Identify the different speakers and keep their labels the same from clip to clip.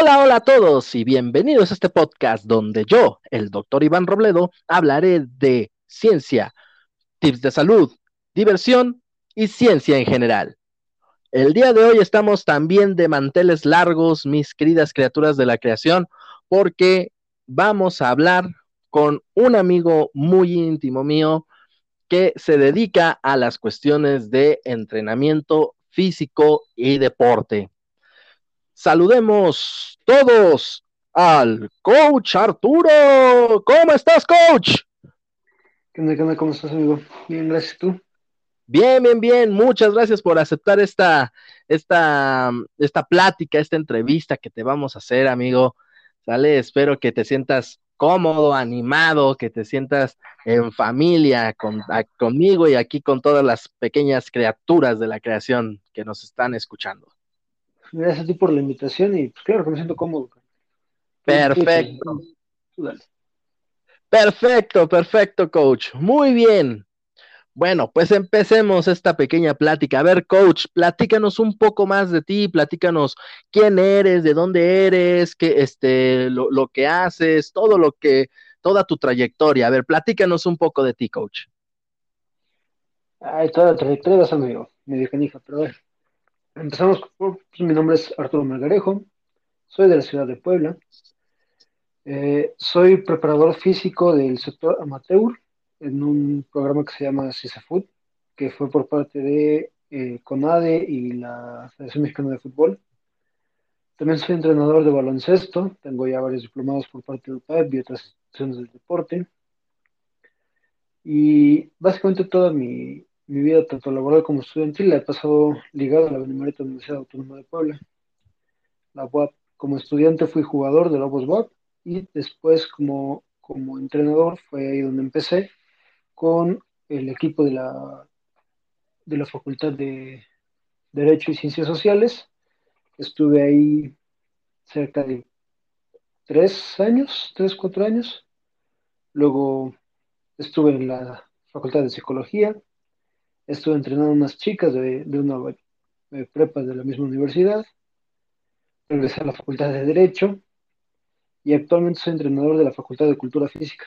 Speaker 1: Hola, hola a todos y bienvenidos a este podcast donde yo, el doctor Iván Robledo, hablaré de ciencia, tips de salud, diversión y ciencia en general. El día de hoy estamos también de manteles largos, mis queridas criaturas de la creación, porque vamos a hablar con un amigo muy íntimo mío que se dedica a las cuestiones de entrenamiento físico y deporte. Saludemos todos al coach Arturo. ¿Cómo estás, coach?
Speaker 2: ¿Qué onda, qué onda? ¿Cómo estás, amigo? Bien, gracias tú.
Speaker 1: Bien, bien, bien. Muchas gracias por aceptar esta, esta, esta plática, esta entrevista que te vamos a hacer, amigo. ¿Sale? Espero que te sientas cómodo, animado, que te sientas en familia con, conmigo y aquí con todas las pequeñas criaturas de la creación que nos están escuchando.
Speaker 2: Gracias a ti por la invitación y pues claro que me siento cómodo.
Speaker 1: Perfecto. Perfecto, perfecto, coach. Muy bien. Bueno, pues empecemos esta pequeña plática. A ver, coach, platícanos un poco más de ti, platícanos quién eres, de dónde eres, qué, este, lo, lo, que haces, todo lo que, toda tu trayectoria. A ver, platícanos un poco de ti, coach.
Speaker 2: Ay, toda la trayectoria vas amigo, medio canija, pero a ver. Empezamos, pues, mi nombre es Arturo Margarejo, soy de la ciudad de Puebla, eh, soy preparador físico del sector amateur en un programa que se llama CISAFUT, que fue por parte de eh, CONADE y la Federación Mexicana de Fútbol. También soy entrenador de baloncesto, tengo ya varios diplomados por parte del PAEP y otras instituciones del deporte. Y básicamente toda mi, mi vida, tanto laboral como estudiantil, la he pasado ligada a la Benemérita Universidad Autónoma de Puebla, la UAP. Como estudiante fui jugador de Lobos UAP y después como, como entrenador fue ahí donde empecé con el equipo de la, de la Facultad de Derecho y Ciencias Sociales. Estuve ahí cerca de tres años, tres, cuatro años. Luego estuve en la Facultad de Psicología. Estuve entrenando unas chicas de, una prepa de la misma universidad. Regresé a la Facultad de Derecho y actualmente soy entrenador de la Facultad de Cultura Física.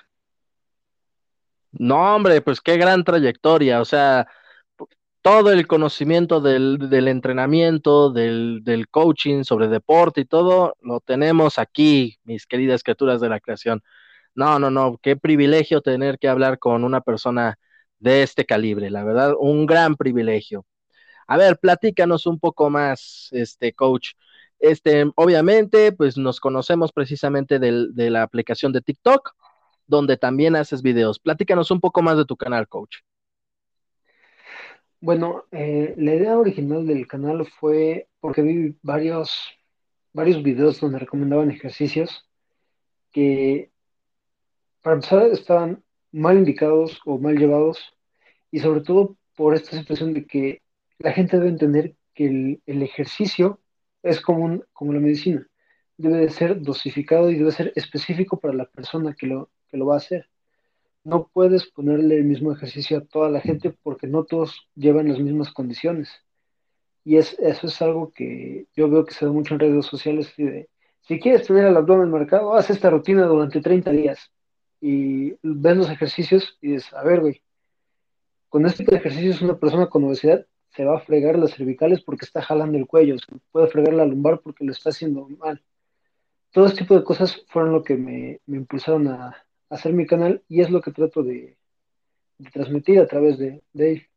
Speaker 1: No, hombre, pues qué gran trayectoria, o sea, todo el conocimiento del, entrenamiento, del, coaching sobre deporte y todo, lo tenemos aquí, mis queridas criaturas de la creación. No, no, no, qué privilegio tener que hablar con una persona de este calibre, la verdad, un gran privilegio. A ver, platícanos un poco más, este coach. Este, obviamente, pues nos conocemos precisamente del, de la aplicación de TikTok donde también haces videos. Platícanos un poco más de tu canal, coach.
Speaker 2: Bueno, eh, la idea original del canal fue porque vi varios, varios videos donde recomendaban ejercicios que, para empezar, estaban mal indicados o mal llevados y sobre todo por esta situación de que la gente debe entender que el, ejercicio es como, un, como la medicina, debe de ser dosificado y debe ser específico para la persona que lo, que lo va a hacer. No puedes ponerle el mismo ejercicio a toda la gente porque no todos llevan las mismas condiciones. Y es, eso es algo que yo veo que se da mucho en redes sociales. De, si quieres tener el abdomen marcado, haz esta rutina durante 30 días. Y ves los ejercicios y dices, a ver, güey, con este tipo de ejercicios una persona con obesidad se va a fregar las cervicales porque está jalando el cuello, se puede fregar la lumbar porque lo está haciendo mal. Todo este tipo de cosas fueron lo que me, me impulsaron a, hacer mi canal y es lo que trato de, transmitir a través de, de él.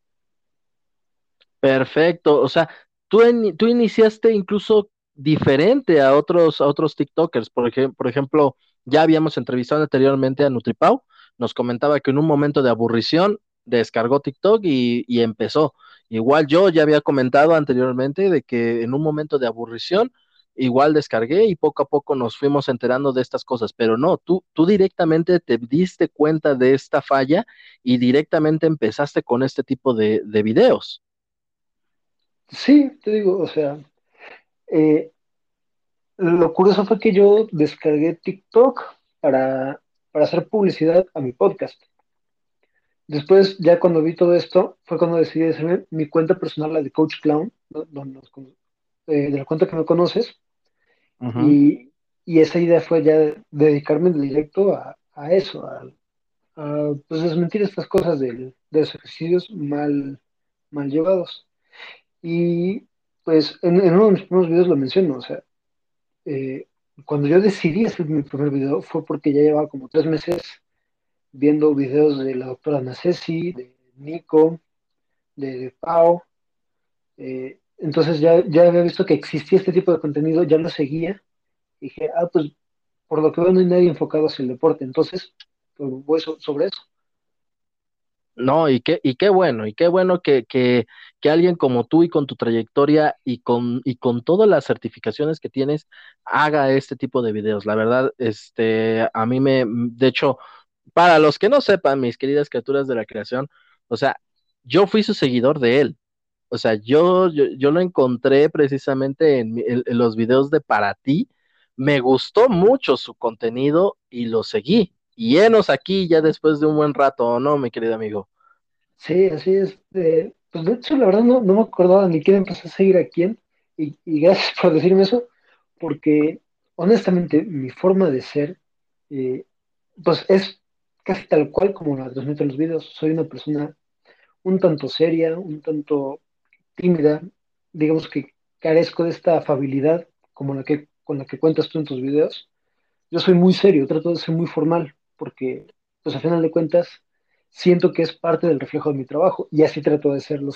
Speaker 1: Perfecto, o sea, tú, tú iniciaste incluso diferente a otros, a otros TikTokers, por, ej por ejemplo, ya habíamos entrevistado anteriormente a Nutripau, nos comentaba que en un momento de aburrición descargó TikTok y, y empezó. Igual yo ya había comentado anteriormente de que en un momento de aburrición igual descargué y poco a poco nos fuimos enterando de estas cosas, pero no, tú, tú directamente te diste cuenta de esta falla y directamente empezaste con este tipo de, de videos.
Speaker 2: Sí, te digo, o sea, eh, lo curioso fue que yo descargué TikTok para, para hacer publicidad a mi podcast. Después, ya cuando vi todo esto, fue cuando decidí hacerme mi cuenta personal, la de Coach Clown, donde eh, de la cuenta que me conoces, y, esa idea fue ya dedicarme en directo a, eso, a, pues desmentir estas cosas de, los ejercicios mal, mal llevados. Y pues en, uno de mis primeros videos lo menciono, o sea, eh, cuando yo decidí hacer mi primer video fue porque ya llevaba como tres meses viendo videos de la doctora Nacesi, de Nico, de, Pau. Eh, entonces ya, ya había visto que existía este tipo de contenido, ya lo seguía. Y dije, ah, pues por lo que veo no hay nadie enfocado hacia el deporte. Entonces, pues voy sobre eso.
Speaker 1: No, y qué, y qué bueno, y qué bueno que, que, que, alguien como tú y con tu trayectoria y con, y con todas las certificaciones que tienes haga este tipo de videos. La verdad, este, a mí me, de hecho, para los que no sepan, mis queridas criaturas de la creación, o sea, yo fui su seguidor de él. O sea, yo, yo, lo encontré precisamente en, en los videos de Para ti. Me gustó mucho su contenido y lo seguí y enos aquí ya después de un buen rato, ¿no, mi querido amigo?
Speaker 2: Sí, así es. Eh, pues de hecho, la verdad no, me acordaba ni quién empezó a seguir a quién, y, gracias por decirme eso, porque honestamente mi forma de ser, eh, pues es casi tal cual como la transmito en los videos. Soy una persona un tanto seria, un tanto tímida, digamos que carezco de esta afabilidad como la que, con la que cuentas tú en tus videos. Yo soy muy serio, trato de ser muy formal, porque, pues a final de cuentas, siento que es parte del reflejo de mi trabajo y así trato de serlo.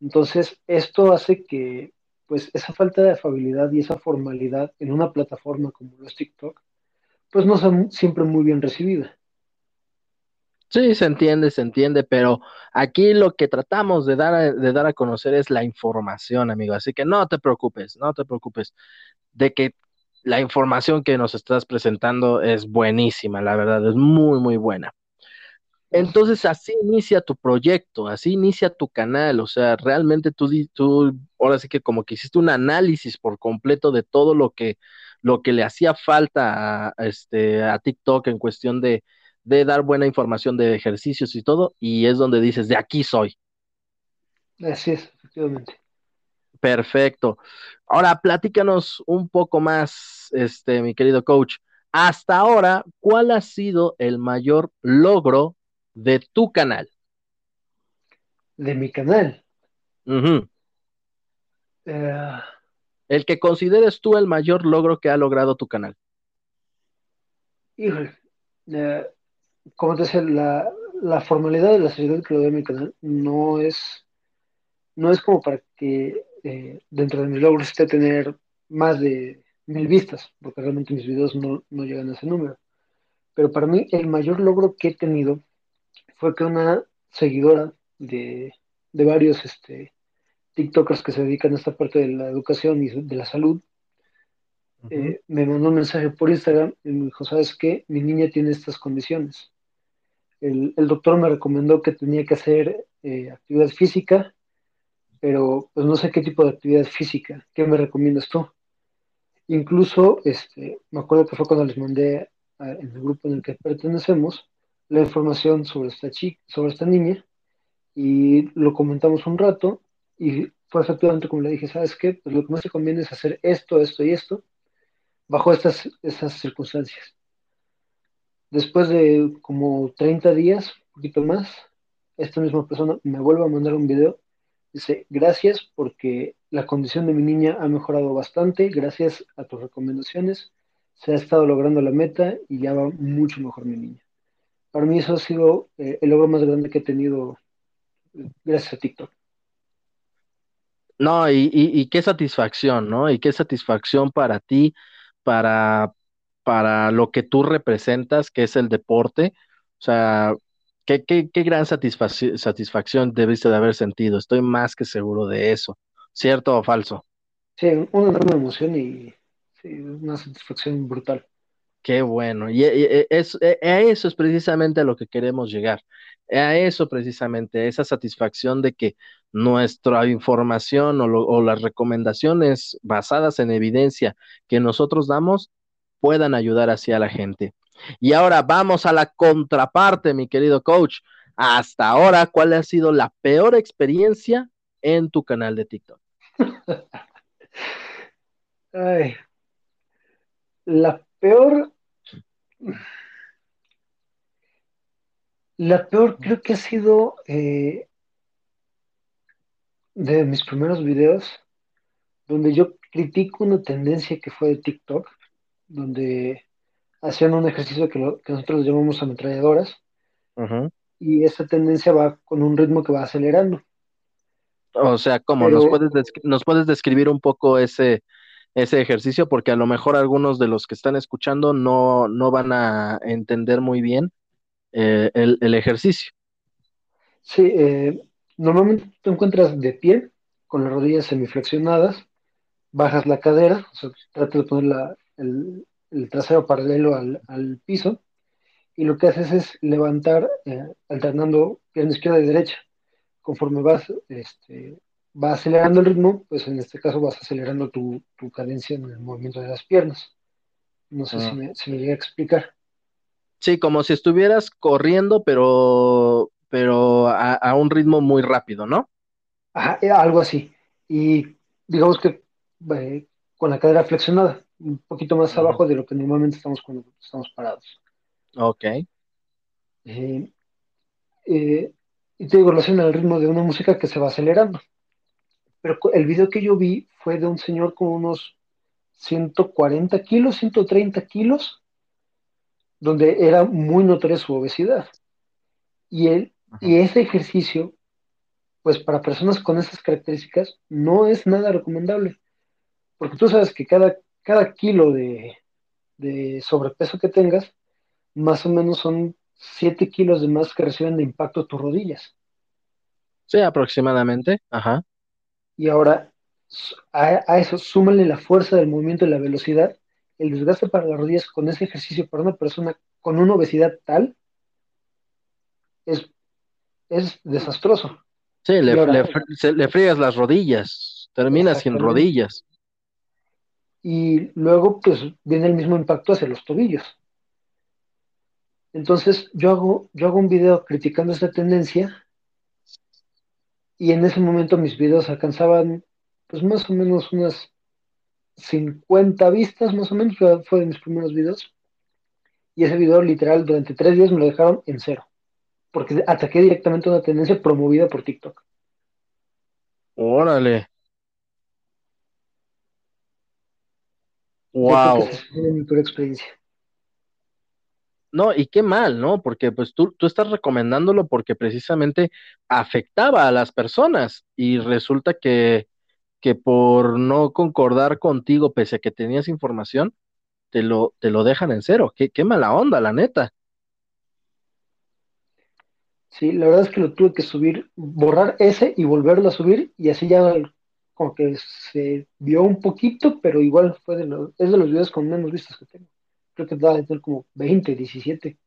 Speaker 2: Entonces, esto hace que, pues, esa falta de afabilidad y esa formalidad en una plataforma como los TikTok, pues no sea siempre muy bien recibida.
Speaker 1: Sí, se entiende, se entiende, pero aquí lo que tratamos de dar, de dar a conocer es la información, amigo. Así que no te preocupes, no te preocupes de que la información que nos estás presentando es buenísima, la verdad, es muy, muy buena. Entonces así inicia tu proyecto, así inicia tu canal, o sea, realmente tú, tú ahora sí que como que hiciste un análisis por completo de todo lo que, lo que le hacía falta a, este, a TikTok en cuestión de, de dar buena información de ejercicios y todo, y es donde dices, de aquí soy.
Speaker 2: Así es, efectivamente.
Speaker 1: Perfecto. Ahora, platícanos un poco más, este, mi querido coach. Hasta ahora, ¿cuál ha sido el mayor logro de tu canal?
Speaker 2: De mi canal.
Speaker 1: Eh, el que consideres tú el mayor logro que ha logrado tu canal.
Speaker 2: Híjole, eh, como te decía, la, la, formalidad de la seriedad que lo doy a mi canal no es, no es como para que eh, dentro de mis logros esté tener más de mil vistas, porque realmente mis videos no, llegan a ese número. Pero para mí el mayor logro que he tenido fue que una seguidora de, varios este, TikTokers que se dedican a esta parte de la educación y de la salud, eh, me mandó un mensaje por Instagram y me dijo, ¿sabes qué? Mi niña tiene estas condiciones. El, doctor me recomendó que tenía que hacer eh, actividad física pero pues no sé qué tipo de actividad física, ¿qué me recomiendas tú? Incluso, este, me acuerdo que fue cuando les mandé en el grupo en el que pertenecemos la información sobre esta chica, sobre esta niña, y lo comentamos un rato, y fue efectivamente como le dije, ¿sabes qué? Pues lo que más te conviene es hacer esto, esto y esto, bajo estas, estas circunstancias. Después de como 30 días, un poquito más, esta misma persona me vuelve a mandar un video Dice, gracias porque la condición de mi niña ha mejorado bastante, gracias a tus recomendaciones, se ha estado logrando la meta y ya va mucho mejor mi niña. Para mí eso ha sido eh, el logro más grande que he tenido eh, gracias a TikTok.
Speaker 1: No, y, y, qué satisfacción, ¿no? Y qué satisfacción para ti, para, para lo que tú representas, que es el deporte. O sea, Qué, qué, qué gran satisfacción debiste de haber sentido. Estoy más que seguro de eso. ¿Cierto o falso?
Speaker 2: Sí, una enorme emoción y una satisfacción brutal.
Speaker 1: Qué bueno. Y, es, e, a eso es precisamente a lo que queremos llegar. A eso precisamente, esa satisfacción de que nuestra información o, o las recomendaciones basadas en evidencia que nosotros damos puedan ayudar hacia la gente. Y ahora vamos a la contraparte, mi querido coach. Hasta ahora, ¿cuál ha sido la peor experiencia en tu canal de TikTok?
Speaker 2: Ay, La peor, la peor creo que ha sido eh, de mis primeros videos, donde yo critico una tendencia que fue de TikTok, donde hacían un ejercicio que, lo- que nosotros llamamos ametralladoras, y esa tendencia va con un ritmo que va acelerando.
Speaker 1: O sea, ¿cómo? ¿Nos
Speaker 2: Pero
Speaker 1: puedes, nos puedes describir un poco ese, ese ejercicio? Porque a lo mejor algunos de los que están escuchando no, no van a entender muy bien eh, el, el ejercicio.
Speaker 2: sí, eh, normalmente te encuentras de pie, con las rodillas semiflexionadas, bajas la cadera, o sea, tratas de poner la- el, el trasero paralelo al, al piso, y lo que haces es levantar eh, alternando pierna izquierda y derecha. Conforme vas, este, va acelerando el ritmo, pues en este caso vas acelerando tu, tu cadencia en el movimiento de las piernas. No sé si
Speaker 1: Mm.
Speaker 2: me, si me llegué a explicar.
Speaker 1: Sí, como si estuvieras corriendo, pero, pero a, a un ritmo muy rápido, ¿no?
Speaker 2: Ajá, eh, algo así. Y digamos que eh, con la cadera flexionada, un poquito más abajo de lo que normalmente estamos cuando estamos parados.
Speaker 1: Ok.
Speaker 2: Eh, eh, y te digo, lo hacen al ritmo de una música que se va acelerando. Pero el video que yo vi fue de un señor con unos 140 kilos, 130 kilos, donde era muy notoria su obesidad. Y, él, y ese ejercicio, pues para personas con esas características, no es nada recomendable. Porque tú sabes que cada, cada kilo de, de sobrepeso que tengas, más o menos son 7 kilos de más que reciben de impacto tus rodillas.
Speaker 1: Sí, aproximadamente. Ajá.
Speaker 2: Y ahora a, a eso súmale la fuerza del movimiento y la velocidad, el desgaste para las rodillas con ese ejercicio para una persona con una obesidad tal es, es desastroso.
Speaker 1: Sí, le,
Speaker 2: ahora-
Speaker 1: le fr- se- le friegas las rodillas, terminas sin rodillas.
Speaker 2: Y luego pues viene el mismo impacto hacia los tobillos. Entonces yo hago, yo hago un video criticando esta tendencia y en ese momento mis videos alcanzaban pues más o menos unas 50 vistas, más o menos, fue, de mis primeros videos. Y ese video literal durante tres días me lo dejaron en cero, porque ataqué directamente una tendencia promovida por TikTok.
Speaker 1: Órale.
Speaker 2: Yo creo
Speaker 1: Wow.
Speaker 2: mi peor experiencia.
Speaker 1: No, y qué mal, ¿no? Porque pues tú, tú estás recomendándolo porque precisamente afectaba a las personas y resulta que, que por no concordar contigo, pese a que tenías información, te lo, te lo dejan en cero. Qué, qué mala onda, la neta.
Speaker 2: Sí, la verdad es que lo tuve que subir, borrar ese y volverlo a subir, y así ya como que se vio un poquito, pero igual fue de los, es de los videos con menos vistas que tengo. Creo que debe tener como 20, 17,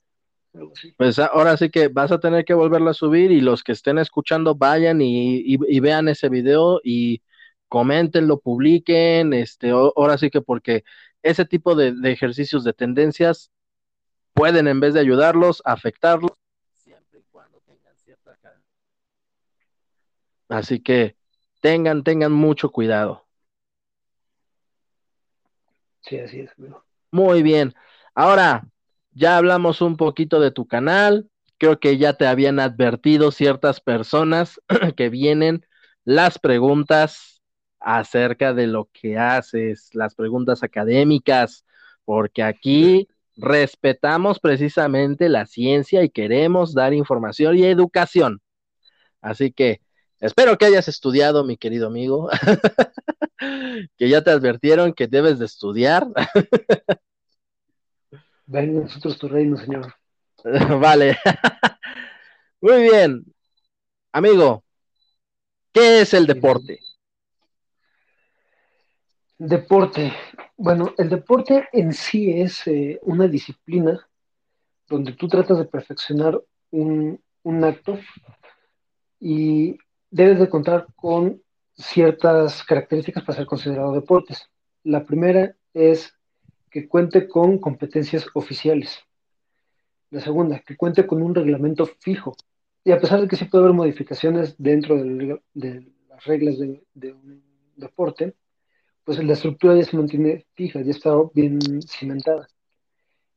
Speaker 2: algo así.
Speaker 1: Pues a- ahora sí que vas a tener que volverlo a subir y los que estén escuchando vayan y, y- vean ese video y coméntenlo, publiquen, este, ahora sí que porque ese tipo de, ejercicios de tendencias pueden en vez de ayudarlos, afectarlos, siempre y cuando tengan cierta. Así que tengan, tengan mucho cuidado.
Speaker 2: Sí, así es, amigo.
Speaker 1: Muy bien. Ahora, ya hablamos un poquito de tu canal. Creo que ya te habían advertido ciertas personas que vienen las preguntas acerca de lo que haces, las preguntas académicas, porque aquí respetamos precisamente la ciencia y queremos dar información y educación. Así que espero que hayas estudiado, mi querido amigo, que ya te advirtieron que debes de estudiar.
Speaker 2: Venga nosotros tu reino, Señor.
Speaker 1: Vale. Muy bien. Amigo, ¿qué es el deporte?
Speaker 2: Deporte. Bueno, el deporte en sí es eh, una disciplina donde tú tratas de perfeccionar un, un acto y debes de contar con ciertas características para ser considerado deportes. La primera es que cuente con competencias oficiales. La segunda, que cuente con un reglamento fijo. Y a pesar de que sí puede haber modificaciones dentro de las reglas de, de un deporte, pues la estructura ya se mantiene fija, ya está bien cimentada.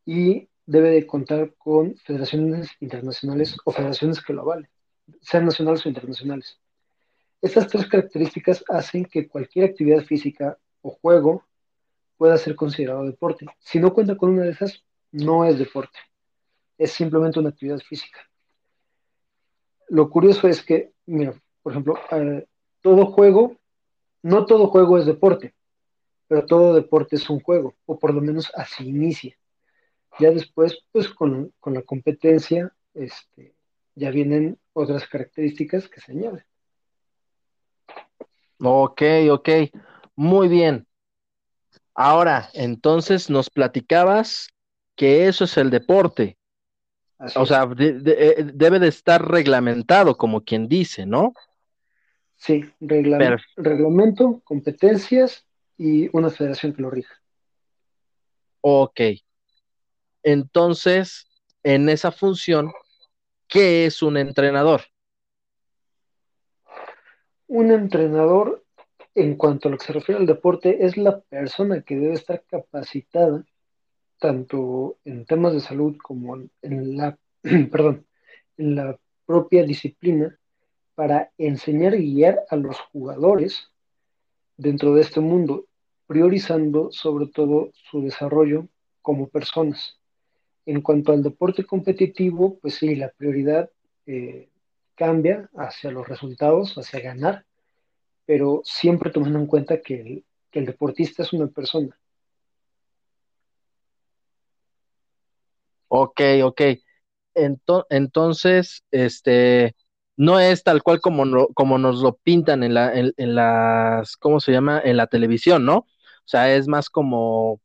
Speaker 2: Y debe de contar con federaciones internacionales o federaciones que lo avalen, sean nacionales o internacionales. Estas tres características hacen que cualquier actividad física o juego pueda ser considerado deporte. Si no cuenta con una de esas, no es deporte, es simplemente una actividad física. Lo curioso es que, mira, por ejemplo, eh, todo juego, no todo juego es deporte, pero todo deporte es un juego, o por lo menos así inicia. Ya después, pues con, la competencia, este, ya vienen otras características que se añaden.
Speaker 1: Ok, ok, muy bien. Ahora, entonces nos platicabas que eso es el deporte. o sea, eh, debe de estar reglamentado, como quien dice, ¿no?
Speaker 2: Sí, reglamento, competencias y una federación que lo rija.
Speaker 1: Ok. Entonces, en esa función, ¿qué es un entrenador?
Speaker 2: Un entrenador en cuanto a lo que se refiere al deporte, es la persona que debe estar capacitada tanto en temas de salud como en la, perdón, en la propia disciplina para enseñar y guiar a los jugadores dentro de este mundo, priorizando sobre todo su desarrollo como personas. En cuanto al deporte competitivo, pues sí, la prioridad eh, cambia hacia los resultados, hacia ganar, pero siempre tomando en cuenta que el, deportista es una persona.
Speaker 1: Ok, ok. entonces, este, no es tal cual como, como nos lo pintan en, la, en, las, ¿cómo se llama? En la televisión, ¿no? O sea, es más como,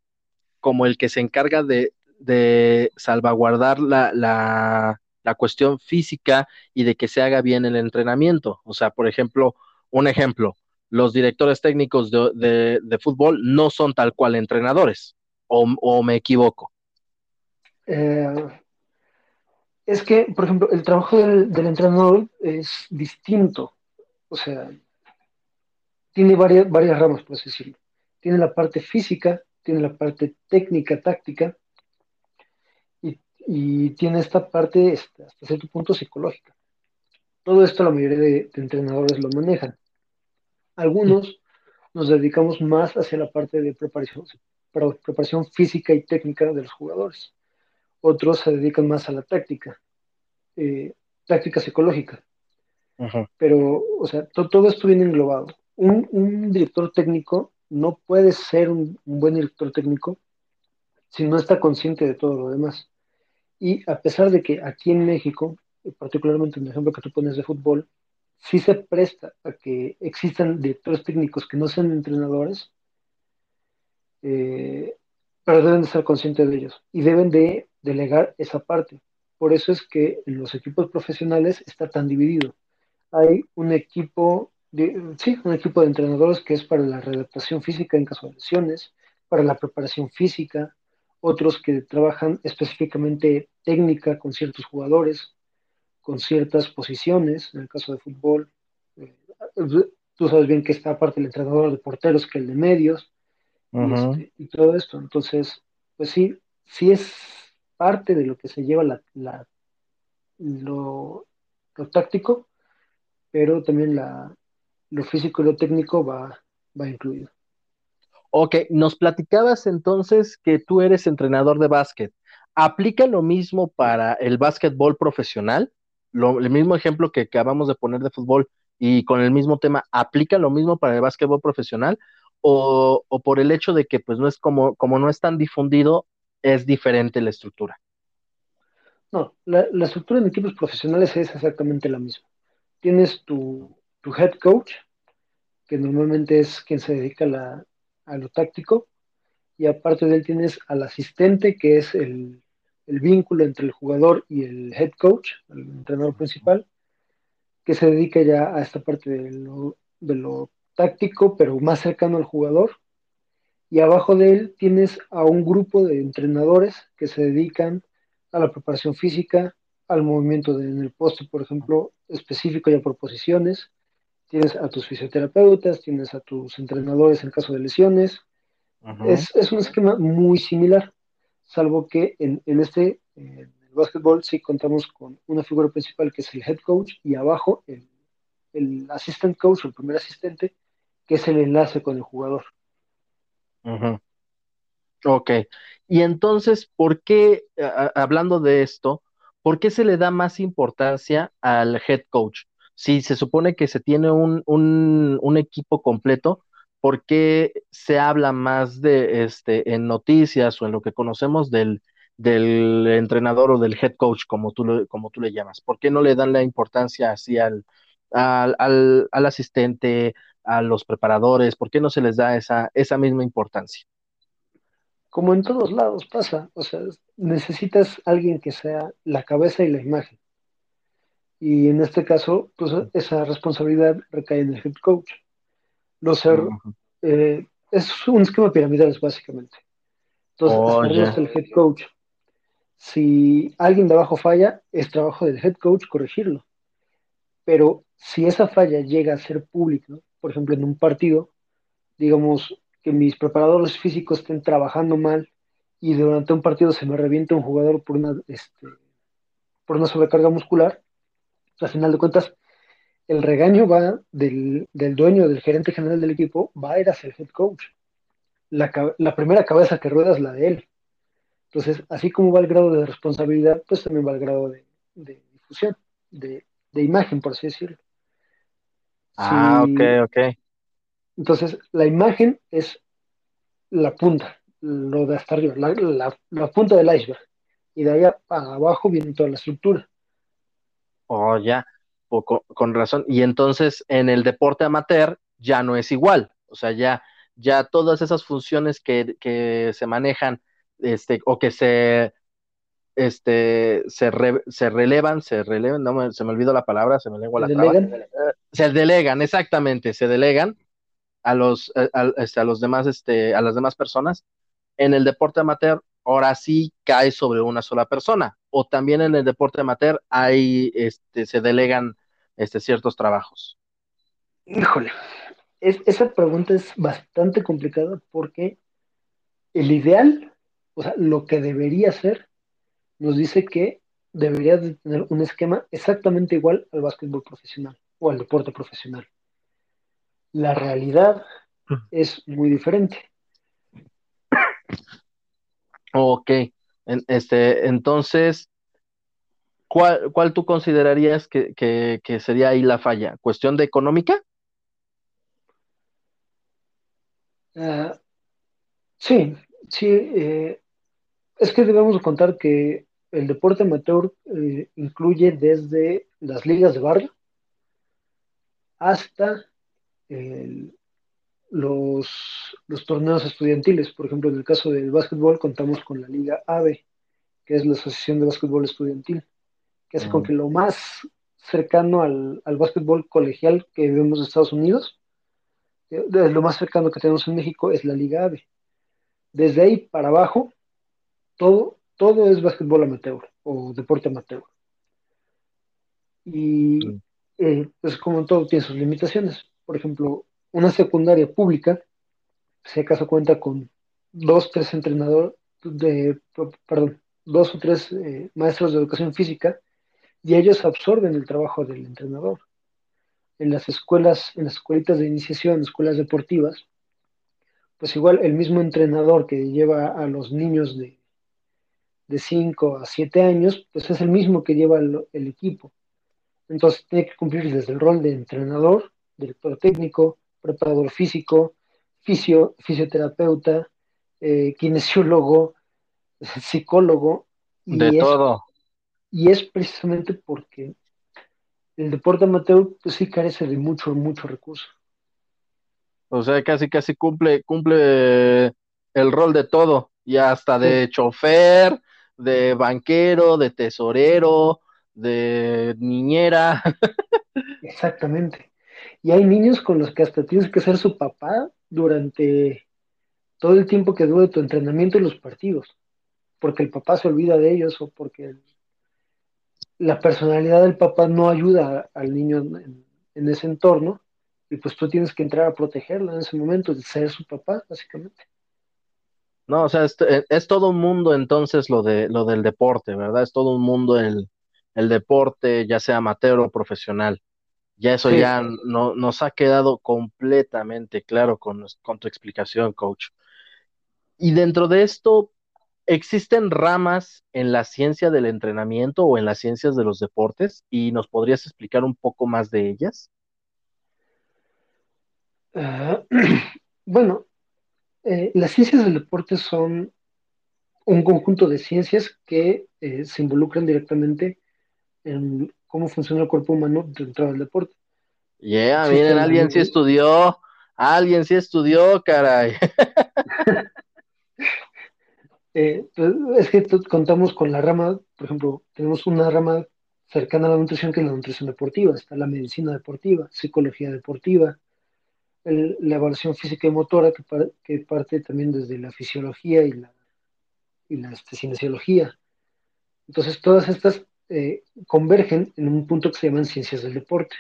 Speaker 1: como el que se encarga de, de salvaguardar la, la, la, cuestión física y de que se haga bien el entrenamiento. O sea, por ejemplo, un ejemplo, los directores técnicos de, fútbol no son tal cual entrenadores, o, me equivoco.
Speaker 2: Eh, es que, por ejemplo, el trabajo del, entrenador es distinto, o sea, tiene varias, varias ramas, por así decirlo. Tiene la parte física, tiene la parte técnica, táctica, y, tiene esta parte este, hasta cierto punto psicológica. Todo esto la mayoría de entrenadores lo manejan. Algunos nos dedicamos más hacia la parte de preparación, preparación física y técnica de los jugadores. Otros se dedican más a la táctica, eh, táctica psicológica. Pero, o sea, todo esto viene englobado. Un, director técnico no puede ser un, buen director técnico si no está consciente de todo lo demás. Y a pesar de que aquí en México, particularmente en el ejemplo que tú pones de fútbol, sí se presta a que existan directores técnicos que no sean entrenadores, eh, pero deben de estar conscientes de ellos y deben de delegar esa parte. Por eso es que en los equipos profesionales está tan dividido. Hay un equipo de, sí, un equipo de entrenadores que es para la redactación física en caso de lesiones, para la preparación física, otros que trabajan específicamente técnica con ciertos jugadores, con ciertas posiciones, en el caso de fútbol, eh, tú sabes bien que está aparte el entrenador de porteros que el de medios este, y, todo esto. Entonces, pues sí, sí es parte de lo que se lleva la, lo, táctico, pero también la, lo físico y lo técnico va, va incluido.
Speaker 1: Ok, nos platicabas entonces que tú eres entrenador de básquet. ¿Aplica lo mismo para el básquetbol profesional? el mismo ejemplo que acabamos de poner de fútbol y con el mismo tema, ¿aplica lo mismo para el básquetbol profesional? O, por el hecho de que pues no es como, como no es tan difundido, es diferente la estructura.
Speaker 2: No, la, estructura en equipos profesionales es exactamente la misma. Tienes tu, head coach, que normalmente es quien se dedica a lo táctico, y aparte de él tienes al asistente, que es el, el vínculo entre el jugador y el head coach, el entrenador principal, que se dedica ya a esta parte de lo, táctico, pero más cercano al jugador. Y abajo de él tienes a un grupo de entrenadores que se dedican a la preparación física, al movimiento en el poste, por ejemplo, específico ya por posiciones. Tienes a tus fisioterapeutas, tienes a tus entrenadores en caso de lesiones. es, es, un esquema muy similar, salvo que en, en este, en el básquetbol, sí contamos con una figura principal que es el head coach y abajo el, el assistant coach el primer asistente, que es el enlace con el jugador.
Speaker 1: Ok. Y entonces, ¿por qué, hablando de esto, por qué se le da más importancia al head coach? Si se supone que se tiene un, un, equipo completo, ¿por qué se habla más de este en noticias o en lo que conocemos del, del entrenador o del head coach, como tú, como tú le llamas? ¿Por qué no le dan la importancia así al, al, al, al asistente, a los preparadores? ¿Por qué no se les da esa, esa misma importancia?
Speaker 2: Como en todos lados pasa, o sea, necesitas alguien que sea la cabeza y la imagen. Y en este caso, pues esa responsabilidad recae en el head coach. Los ser, eh, es un esquema piramidal, básicamente. Entonces, oh, es el head coach. Si alguien de abajo falla, es trabajo del head coach corregirlo. Pero si esa falla llega a ser pública, por ejemplo, en un partido, digamos que mis preparadores físicos estén trabajando mal y durante un partido se me revienta un jugador por una, este, por una sobrecarga muscular, al final de cuentas, el regaño va del, dueño, del gerente general del equipo, va a ir hacia el head coach. La, primera cabeza que rueda es la de él. Entonces, así como va el grado de responsabilidad, pues también va el grado de, difusión, de, de imagen, por así decirlo.
Speaker 1: Ah, ok, ok.
Speaker 2: Entonces, la imagen es la punta, lo de hasta arriba, la, punta del iceberg. Y de ahí para abajo viene toda la estructura.
Speaker 1: Oh, ya, con razón. Y entonces en el deporte amateur ya no es igual. O sea, ya, ya todas esas funciones que, que se manejan este, o que se este, se, se relevan, se relevan, no se me olvidó la palabra, se me lengua la delegan? Eh, se delegan, exactamente, se delegan a los, eh, este, a, los demás, este, a las demás personas. En el deporte amateur, ahora sí cae sobre una sola persona, o también en el deporte amateur hay, este, se delegan este, ciertos trabajos.
Speaker 2: Híjole, esa pregunta es bastante complicada porque el ideal, o sea, lo que debería ser, nos dice que debería de tener un esquema exactamente igual al básquetbol profesional o al deporte profesional. La realidad es muy diferente.
Speaker 1: Ok, este, entonces, ¿cuál, cuál tú considerarías que, sería ahí la falla? ¿Cuestión de económica?
Speaker 2: Ah, sí, sí, eh, es que debemos contar que el deporte amateur eh, incluye desde las ligas de barrio hasta los, los, torneos estudiantiles. Por ejemplo, en el caso del básquetbol contamos con la Liga AVE, que es la Asociación de Básquetbol Estudiantil, que hace con que lo más cercano al, al básquetbol colegial que vemos en Estados Unidos, eh, lo más cercano que tenemos en México es la Liga AVE. Desde ahí para abajo todo, todo es básquetbol amateur o deporte amateur. Y eh, pues como todo tiene sus limitaciones. Por ejemplo, una secundaria pública, si acaso cuenta con dos, tres entrenadores, de, perdón, dos o tres eh, maestros de educación física, y ellos absorben el trabajo del entrenador. En las escuelas, en las escuelitas de iniciación, escuelas deportivas, pues igual el mismo entrenador que lleva a los niños de de 5 a 7 años, pues es el mismo que lleva el, equipo. Entonces tiene que cumplir desde el rol de entrenador, director técnico, preparador físico, fisio, fisioterapeuta, eh, kinesiólogo, psicólogo.
Speaker 1: de todo.
Speaker 2: Y es precisamente porque el deporte amateur pues sí carece de mucho, mucho recurso.
Speaker 1: O sea, casi, casi cumple, cumple el rol de todo, y hasta de chofer, de banquero, de tesorero, de niñera.
Speaker 2: Exactamente. Y hay niños con los que hasta tienes que ser su papá durante todo el tiempo que dure tu entrenamiento y los partidos, porque el papá se olvida de ellos o porque la personalidad del papá no ayuda al niño en, ese entorno y pues tú tienes que entrar a protegerla en ese momento, ser su papá, básicamente.
Speaker 1: No, o sea, es, eh, es, todo un mundo entonces lo de lo del deporte, ¿verdad? Es todo un mundo el, el deporte, ya sea amateur o profesional. Ya eso
Speaker 2: Sí,
Speaker 1: ya no, nos ha quedado completamente claro con, con tu explicación, coach. Y dentro de esto, ¿existen ramas en la ciencia del entrenamiento o en las ciencias de los deportes? ¿Y nos podrías explicar un poco más de ellas?
Speaker 2: uh, bueno, eh, las ciencias del deporte son un conjunto de ciencias que eh, se involucran directamente en cómo funciona el cuerpo humano dentro del deporte.
Speaker 1: Yeah, miren, alguien sí estudió, alguien sí estudió, caray.
Speaker 2: eh, pues, es que contamos con la rama, por ejemplo, tenemos una rama cercana a la nutrición que es la nutrición deportiva, está la medicina deportiva, psicología deportiva, el, la evaluación física y motora que, par, que, parte también desde la fisiología y la, y la este, cinesiología. Entonces, todas estas eh, convergen en un punto que se llaman ciencias del deporte.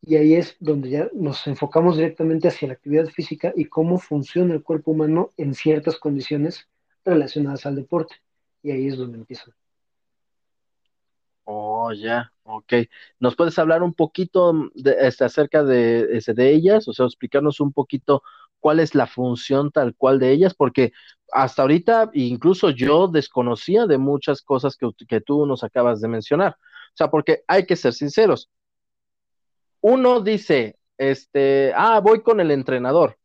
Speaker 2: Y ahí es donde ya nos enfocamos directamente hacia la actividad física y cómo funciona el cuerpo humano en ciertas condiciones relacionadas al deporte. Y ahí es donde empiezan.
Speaker 1: Oh, ya, ok. ¿Nos puedes hablar un poquito de, este, acerca de, de ellas? O sea, explicarnos un poquito cuál es la función tal cual de ellas, porque hasta ahorita incluso yo desconocía de muchas cosas que, que tú nos acabas de mencionar. O sea, porque hay que ser sinceros. Uno dice, este, ah, voy con el entrenador.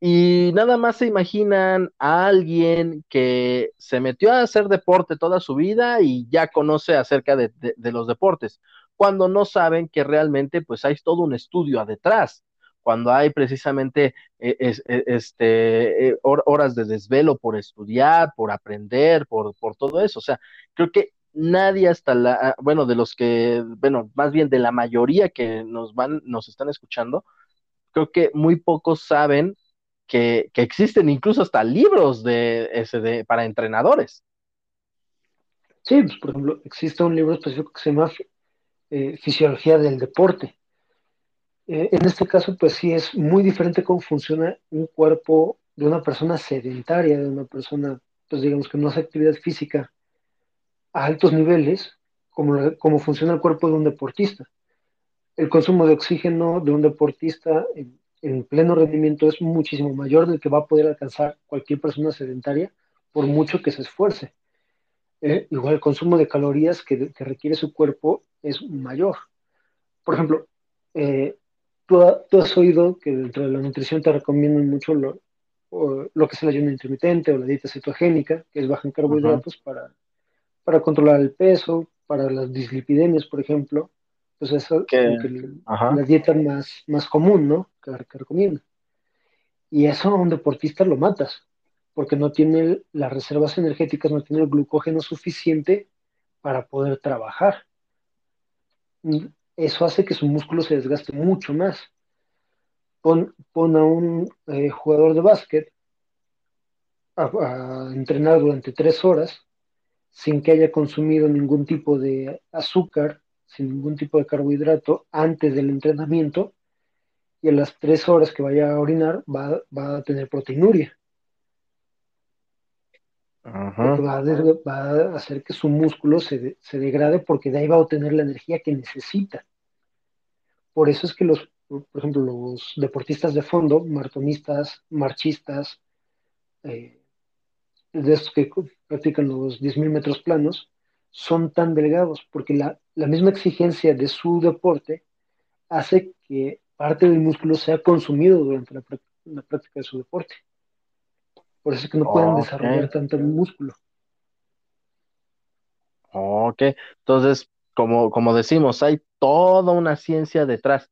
Speaker 1: Y nada más se imaginan a alguien que se metió a hacer deporte toda su vida y ya conoce acerca de, de, de los deportes, cuando no saben que realmente pues hay todo un estudio detrás, cuando hay precisamente eh, es, este, eh, horas de desvelo por estudiar, por aprender, por, por todo eso. O sea, creo que nadie hasta la, bueno, de los que, bueno, más bien de la mayoría que nos van, nos están escuchando, creo que muy pocos saben que, que, existen incluso hasta libros de, ese de, para entrenadores.
Speaker 2: Sí, pues, por ejemplo, existe un libro específico que se llama eh, Fisiología del Deporte. Eh, en este caso, pues sí es muy diferente cómo funciona un cuerpo de una persona sedentaria, de una persona, pues digamos que no hace actividad física a altos niveles, como, como funciona el cuerpo de un deportista. El consumo de oxígeno de un deportista en, en pleno rendimiento es muchísimo mayor del que va a poder alcanzar cualquier persona sedentaria por mucho que se esfuerce. Eh, igual el consumo de calorías que, que, requiere su cuerpo es mayor. Por ejemplo, eh, tú, tú, has oído que dentro de la nutrición te recomiendan mucho lo, lo que es el ayuno intermitente o la dieta cetogénica, que es baja en carbohidratos uh -huh. para, para controlar el peso, para las dislipidemias, por ejemplo. Entonces, esa es la dieta más, más común, ¿no? Que, que recomienda. Y eso a un deportista lo matas, porque no tiene las reservas energéticas, no tiene el glucógeno suficiente para poder trabajar. Eso hace que su músculo se desgaste mucho más. Pon, pon a un eh, jugador de básquet a, entrenar durante tres horas sin que haya consumido ningún tipo de azúcar, sin ningún tipo de carbohidrato antes del entrenamiento, y a las tres horas que vaya a orinar va, va a tener proteinuria. Va a, hacer que su músculo se, se, degrade porque de ahí va a obtener la energía que necesita. Por eso es que los, por ejemplo, los deportistas de fondo, maratonistas, marchistas, eh, de estos que practican los 10.000 metros planos, son tan delgados porque la, la, misma exigencia de su deporte hace que parte del músculo sea consumido durante la práctica de su deporte. Por eso es que no pueden okay. desarrollar tanto el músculo.
Speaker 1: Ok, entonces, como, como decimos, hay toda una ciencia detrás.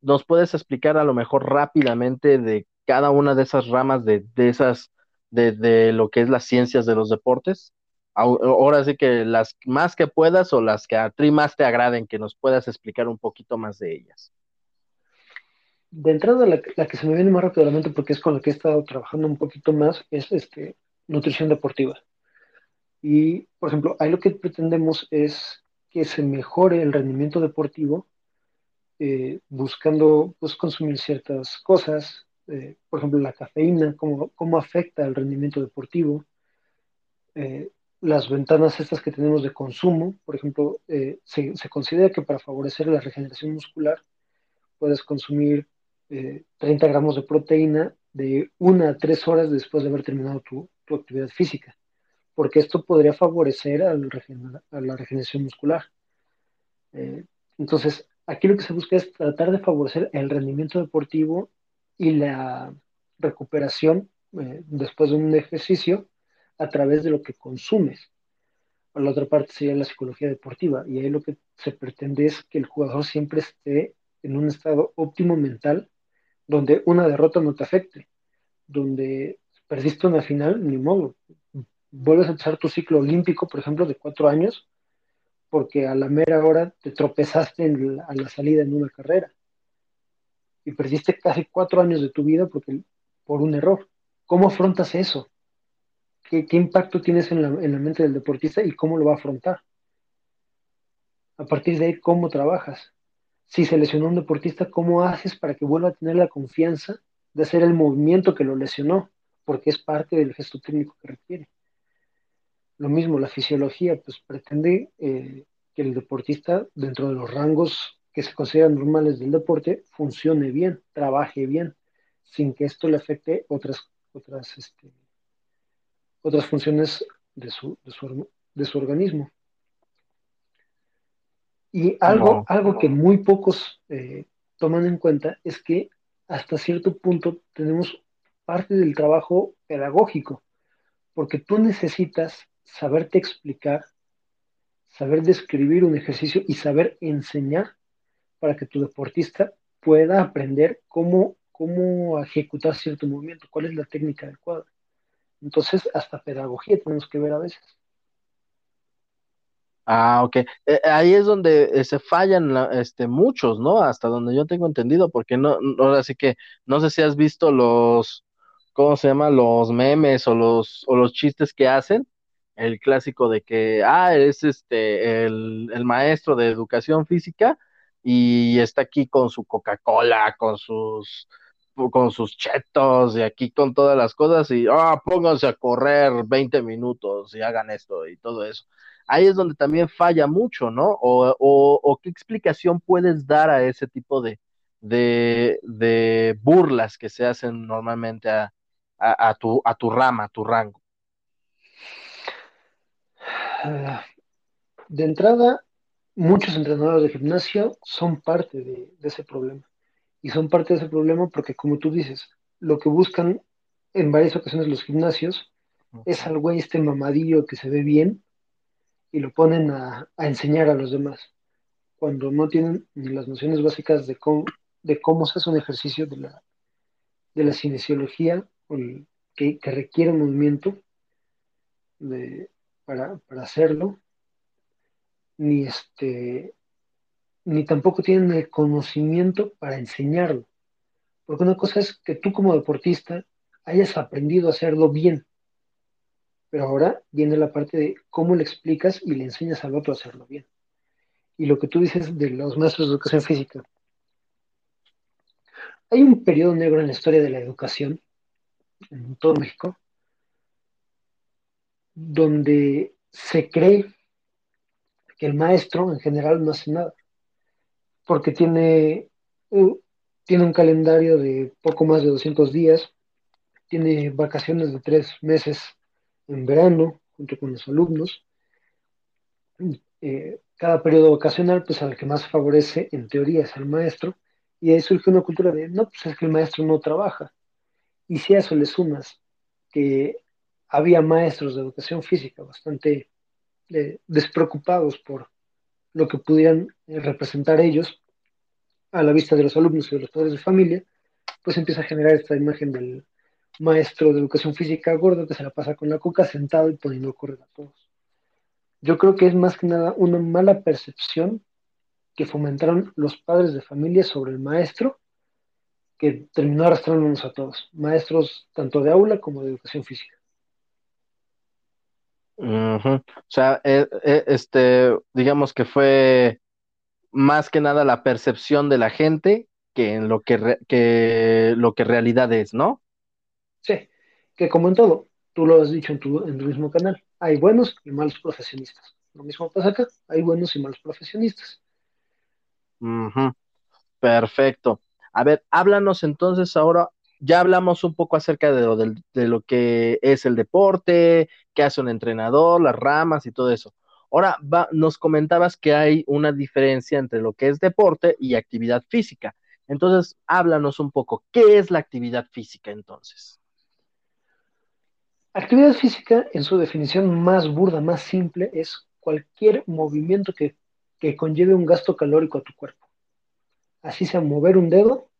Speaker 1: ¿Nos puedes explicar a lo mejor rápidamente de cada una de esas ramas de, de esas, de, de lo que es las ciencias de los deportes? Ahora sí que las más que puedas o las que a ti más te agraden, que nos puedas explicar un poquito más de ellas
Speaker 2: de entrada la, que se me viene más rápidamente porque es con la que he estado trabajando un poquito más es este, nutrición deportiva. Y, por ejemplo, ahí lo que pretendemos es que se mejore el rendimiento deportivo eh, buscando pues, consumir ciertas cosas, eh, por ejemplo la cafeína, cómo, cómo afecta al rendimiento deportivo, eh, las ventanas estas que tenemos de consumo, por ejemplo, se, considera que para favorecer la regeneración muscular puedes consumir 30 gramos de proteína de una a tres horas después de haber terminado tu, tu actividad física, porque esto podría favorecer a la regeneración muscular. entonces, Aquí lo que se busca es tratar de favorecer el rendimiento deportivo y la recuperación eh, después de un ejercicio a través de lo que consumes. La otra parte sería la psicología deportiva y ahí lo que se pretende es que el jugador siempre esté en un estado óptimo mental donde una derrota no te afecte, donde perdiste una final, ni modo. Vuelves a echar tu ciclo olímpico, por ejemplo, de cuatro años, porque a la mera hora te tropezaste a la salida en una carrera y perdiste casi cuatro años de tu vida porque, por un error. ¿Cómo afrontas eso? ¿Qué, impacto tienes en la, en la, mente del deportista y cómo lo va a afrontar? A partir de ahí, ¿cómo trabajas? Si se lesionó un deportista, ¿cómo haces para que vuelva a tener la confianza de hacer el movimiento que lo lesionó? Porque es parte del gesto técnico que requiere. Lo mismo, la fisiología, pues pretende eh, que el deportista, dentro de los rangos que se consideran normales del deporte, funcione bien, trabaje bien, sin que esto le afecte otras, otras, este, otras funciones de su, de su, organismo. Y algo, algo que muy pocos eh, toman en cuenta es que hasta cierto punto tenemos parte del trabajo pedagógico, porque tú necesitas saberte explicar, saber describir un ejercicio y saber enseñar para que tu deportista pueda aprender cómo, cómo ejecutar cierto movimiento, cuál es la técnica adecuada. Entonces, hasta pedagogía tenemos que ver a veces.
Speaker 1: Ah, ok. Eh, ahí es donde eh, se fallan este, muchos, ¿no? Hasta donde yo tengo entendido, porque no, ahora sí que no sé si has visto los, ¿cómo se llama? Los memes o los, o los chistes que hacen, el clásico de que, ah, es este, el, el maestro de educación física y está aquí con su Coca-Cola, con sus con sus chetos y aquí con todas las cosas y ah, pónganse a correr 20 minutos y hagan esto y todo eso. Ahí es donde también falla mucho, ¿no? O, o, qué explicación puedes dar a ese tipo de, de, de burlas que se hacen normalmente a, a, a, tu, a tu rama, a tu rango.
Speaker 2: de entrada, muchos entrenadores de gimnasio son parte de, ese problema. Y son parte de ese problema porque, como tú dices, lo que buscan en varias ocasiones los gimnasios es al güey este mamadillo que se ve bien y lo ponen a, enseñar a los demás, cuando no tienen ni las nociones básicas de cómo, de cómo se hace un ejercicio de la, de la cinesiología que, que requiere movimiento de, para, hacerlo, ni este ni tampoco tienen el conocimiento para enseñarlo. Porque una cosa es que tú como deportista hayas aprendido a hacerlo bien, pero ahora viene la parte de cómo le explicas y le enseñas al otro a hacerlo bien. Y lo que tú dices de los maestros de educación física. Hay un periodo negro en la historia de la educación en todo México donde se cree que el maestro en general no hace nada, porque tiene, tiene un calendario de poco más de 200 días, tiene vacaciones de tres meses en verano junto con los alumnos. Eh, cada periodo vacacional, pues al que más favorece en teoría es al maestro, y ahí surge una cultura de, no, pues es que el maestro no trabaja. Y si a eso le sumas que había maestros de educación física bastante eh, despreocupados por lo que pudieran eh, representar ellos a la vista de los alumnos y de los padres de familia, pues empieza a generar esta imagen del maestro de educación física gordo que se la pasa con la coca sentado y poniendo a correr a todos. Yo creo que es más que nada una mala percepción que fomentaron los padres de familia sobre el maestro que terminó arrastrándonos a todos, maestros tanto de aula como de educación física.
Speaker 1: O sea, eh, eh, este, digamos que fue más que nada la percepción de la gente que en lo que, que lo que realidad es, ¿no?
Speaker 2: Sí, que como en todo, tú lo has dicho en tu, en tu mismo canal, hay buenos y malos profesionistas. Lo mismo pasa acá, hay buenos y malos profesionistas.
Speaker 1: Perfecto. A ver, háblanos entonces ahora, ya hablamos un poco acerca de lo, de lo que es el deporte, qué hace un entrenador, las ramas y todo eso. Ahora nos comentabas que hay una diferencia entre lo que es deporte y actividad física. Entonces, háblanos un poco, ¿qué es la actividad física entonces?
Speaker 2: Actividad física, en su definición más burda, más simple, es cualquier movimiento que, conlleve un gasto calórico a tu cuerpo. Así sea mover un dedo,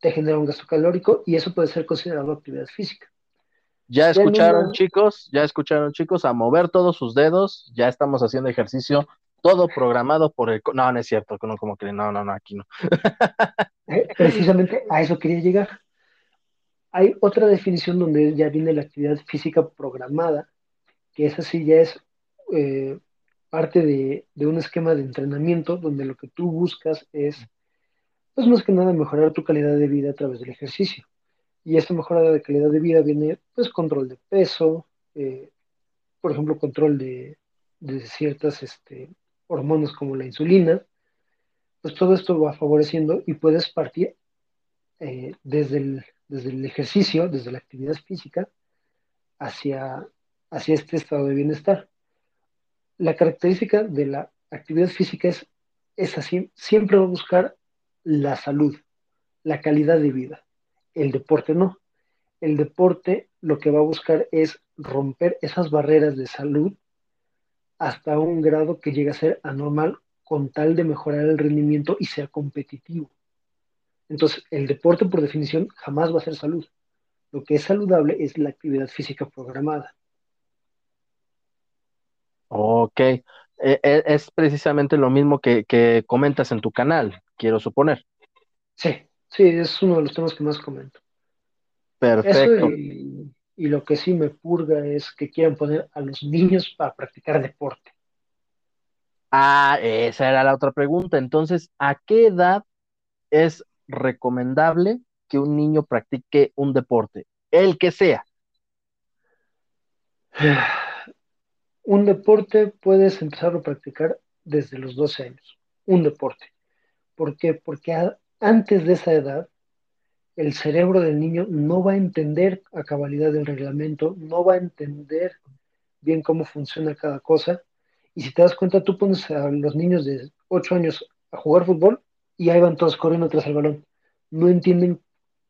Speaker 2: te genera un gasto calórico y eso puede ser considerado actividad física.
Speaker 1: Ya escucharon, chicos, ya escucharon, chicos, a mover todos sus dedos. Ya estamos haciendo ejercicio, todo programado por el. No, no es cierto, no, como que no, no, no, aquí no.
Speaker 2: Eh, precisamente a eso quería llegar. Hay otra definición donde ya viene la actividad física programada, que esa sí ya es eh, parte de, un esquema de entrenamiento donde lo que tú buscas es, pues más que nada, mejorar tu calidad de vida a través del ejercicio. Y esta mejora de calidad de vida viene, pues, control de peso, eh, por ejemplo, control de, de ciertas este, hormonas como la insulina, pues todo esto va favoreciendo y puedes partir eh, desde el desde el ejercicio, desde la actividad física, hacia, hacia este estado de bienestar. La característica de la actividad física es, es así, siempre va a buscar la salud, la calidad de vida. El deporte no. El deporte lo que va a buscar es romper esas barreras de salud hasta un grado que llegue a ser anormal con tal de mejorar el rendimiento y sea competitivo. Entonces, el deporte por definición jamás va a ser salud. Lo que es saludable es la actividad física programada.
Speaker 1: Ok, e, e, es precisamente lo mismo que, comentas en tu canal, quiero suponer.
Speaker 2: Sí, sí, es uno de los temas que más comento. Perfecto. y, y, lo que sí me purga es que quieran poner a los niños para practicar deporte.
Speaker 1: Ah, esa era la otra pregunta. Entonces, ¿a qué edad es recomendable que un niño practique un deporte, el que sea?
Speaker 2: Un deporte puedes empezar a practicar desde los 12 años, un deporte. ¿Por qué? Porque antes de esa edad, el cerebro del niño no va a entender a cabalidad del reglamento, no va a entender bien cómo funciona cada cosa. Y si te das cuenta, tú pones a los niños de 8 años a jugar fútbol y ahí van todos corriendo tras el balón. No entienden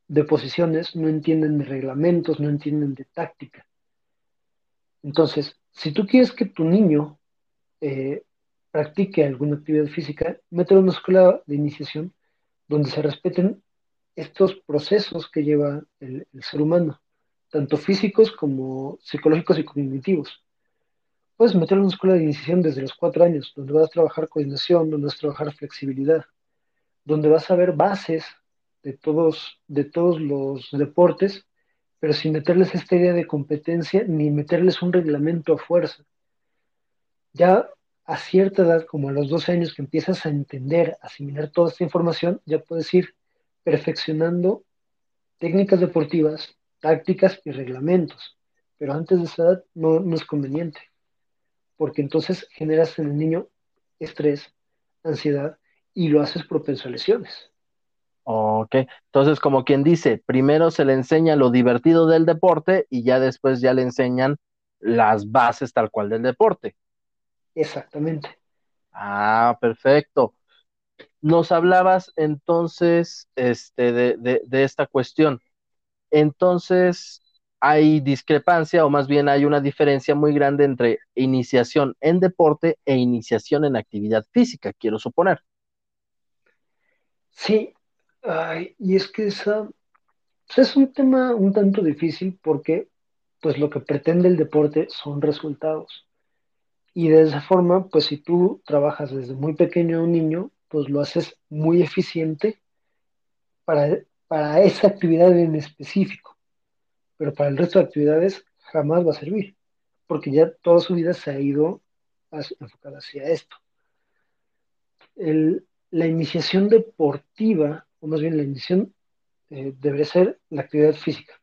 Speaker 2: de posiciones, no entienden de reglamentos, no entienden de táctica. Entonces, si tú quieres que tu niño eh, practique alguna actividad física, mételo en una escuela de iniciación donde se respeten estos procesos que lleva el, el, ser humano, tanto físicos como psicológicos y cognitivos. Puedes meterlo en una escuela de iniciación desde los cuatro años, donde vas a trabajar coordinación, donde vas a trabajar flexibilidad, donde vas a ver bases de todos, de todos los deportes, pero sin meterles esta idea de competencia ni meterles un reglamento a fuerza. Ya a cierta edad, como a los 12 años que empiezas a entender, asimilar toda esta información, ya puedes ir perfeccionando técnicas deportivas, tácticas y reglamentos. Pero antes de esa edad no, no es conveniente, porque entonces generas en el niño estrés, ansiedad y lo haces propenso a lesiones.
Speaker 1: Ok, entonces como quien dice, primero se le enseña lo divertido del deporte y ya después ya le enseñan las bases tal cual del deporte.
Speaker 2: Exactamente.
Speaker 1: Ah, perfecto. Nos hablabas entonces este, de, de esta cuestión. Entonces, hay discrepancia o más bien hay una diferencia muy grande entre iniciación en deporte e iniciación en actividad física, quiero suponer.
Speaker 2: Sí, y es que esa pues, es un tema un tanto difícil porque pues lo que pretende el deporte son resultados. Y de esa forma, pues si tú trabajas desde muy pequeño a un niño, pues lo haces muy eficiente para, para esa actividad en específico. Pero para el resto de actividades jamás va a servir, porque ya toda su vida se ha ido enfocada hacia esto. El, la iniciación deportiva, o más bien la iniciación, eh, debería ser la actividad física.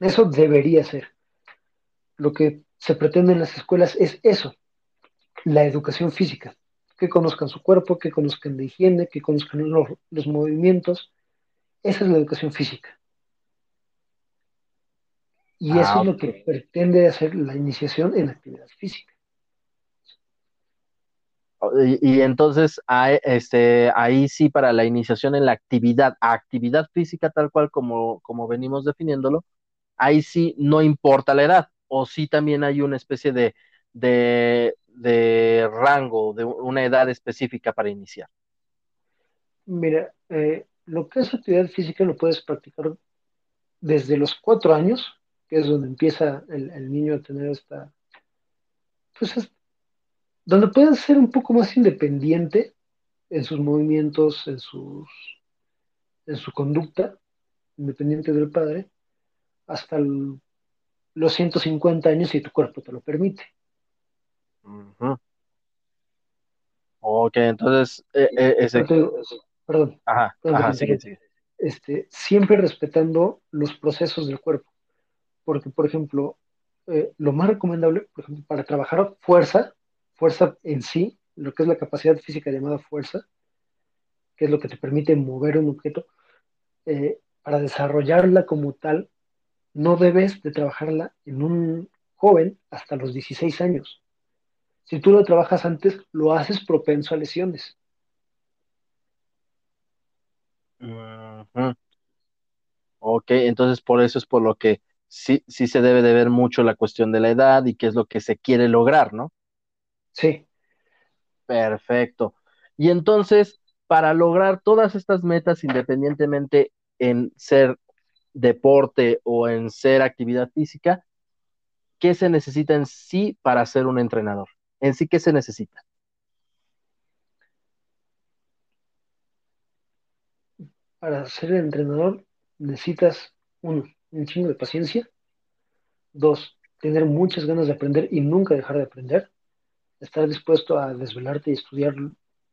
Speaker 2: Eso debería ser. Lo que se pretende en las escuelas es eso, la educación física. Que conozcan su cuerpo, que conozcan de higiene, que conozcan los, los movimientos. Esa es la educación física. Y
Speaker 1: Ah,
Speaker 2: eso es lo que pretende hacer la iniciación en actividad física.
Speaker 1: Y, entonces ahí, este, ahí sí para la iniciación en la actividad, actividad física tal cual como, como venimos definiéndolo, ahí sí no importa la edad, o sí también hay una especie de, de, de rango, de una edad específica para iniciar.
Speaker 2: Mira, eh, lo que es actividad física lo puedes practicar desde los cuatro años, que es donde empieza el, niño a tener esta, pues es- donde puedes ser un poco más independiente en sus movimientos, en sus, en su conducta, independiente del padre, hasta el- los 150 años si tu cuerpo te lo permite.
Speaker 1: Ujú. Ok, entonces, eh, eh,
Speaker 2: Pero
Speaker 1: ese,
Speaker 2: perdón,
Speaker 1: ajá,
Speaker 2: perdón
Speaker 1: ajá, sigue,
Speaker 2: interrumpa.
Speaker 1: sigue.
Speaker 2: Este, siempre respetando los procesos del cuerpo. Porque, por ejemplo, eh, lo más recomendable, por ejemplo, para trabajar fuerza, fuerza en sí, lo que es la capacidad física llamada fuerza, que es lo que te permite mover un objeto, eh, para desarrollarla como tal, no debes de trabajarla en un joven hasta los 16 años. Si tú lo trabajas antes, lo haces propenso a lesiones.
Speaker 1: Ujú. Ok, entonces por eso es por lo que sí, sí se debe de ver mucho la cuestión de la edad y qué es lo que se quiere lograr, ¿no?
Speaker 2: Sí,
Speaker 1: Perfecto. Y entonces, para lograr todas estas metas, independientemente en ser deporte o en ser actividad física, ¿qué se necesita en sí para ser un entrenador? En sí, ¿qué se necesita?
Speaker 2: para ser entrenador necesitas, uno, un chingo de paciencia, dos, tener muchas ganas de aprender y nunca dejar de aprender, estar dispuesto a desvelarte y estudiar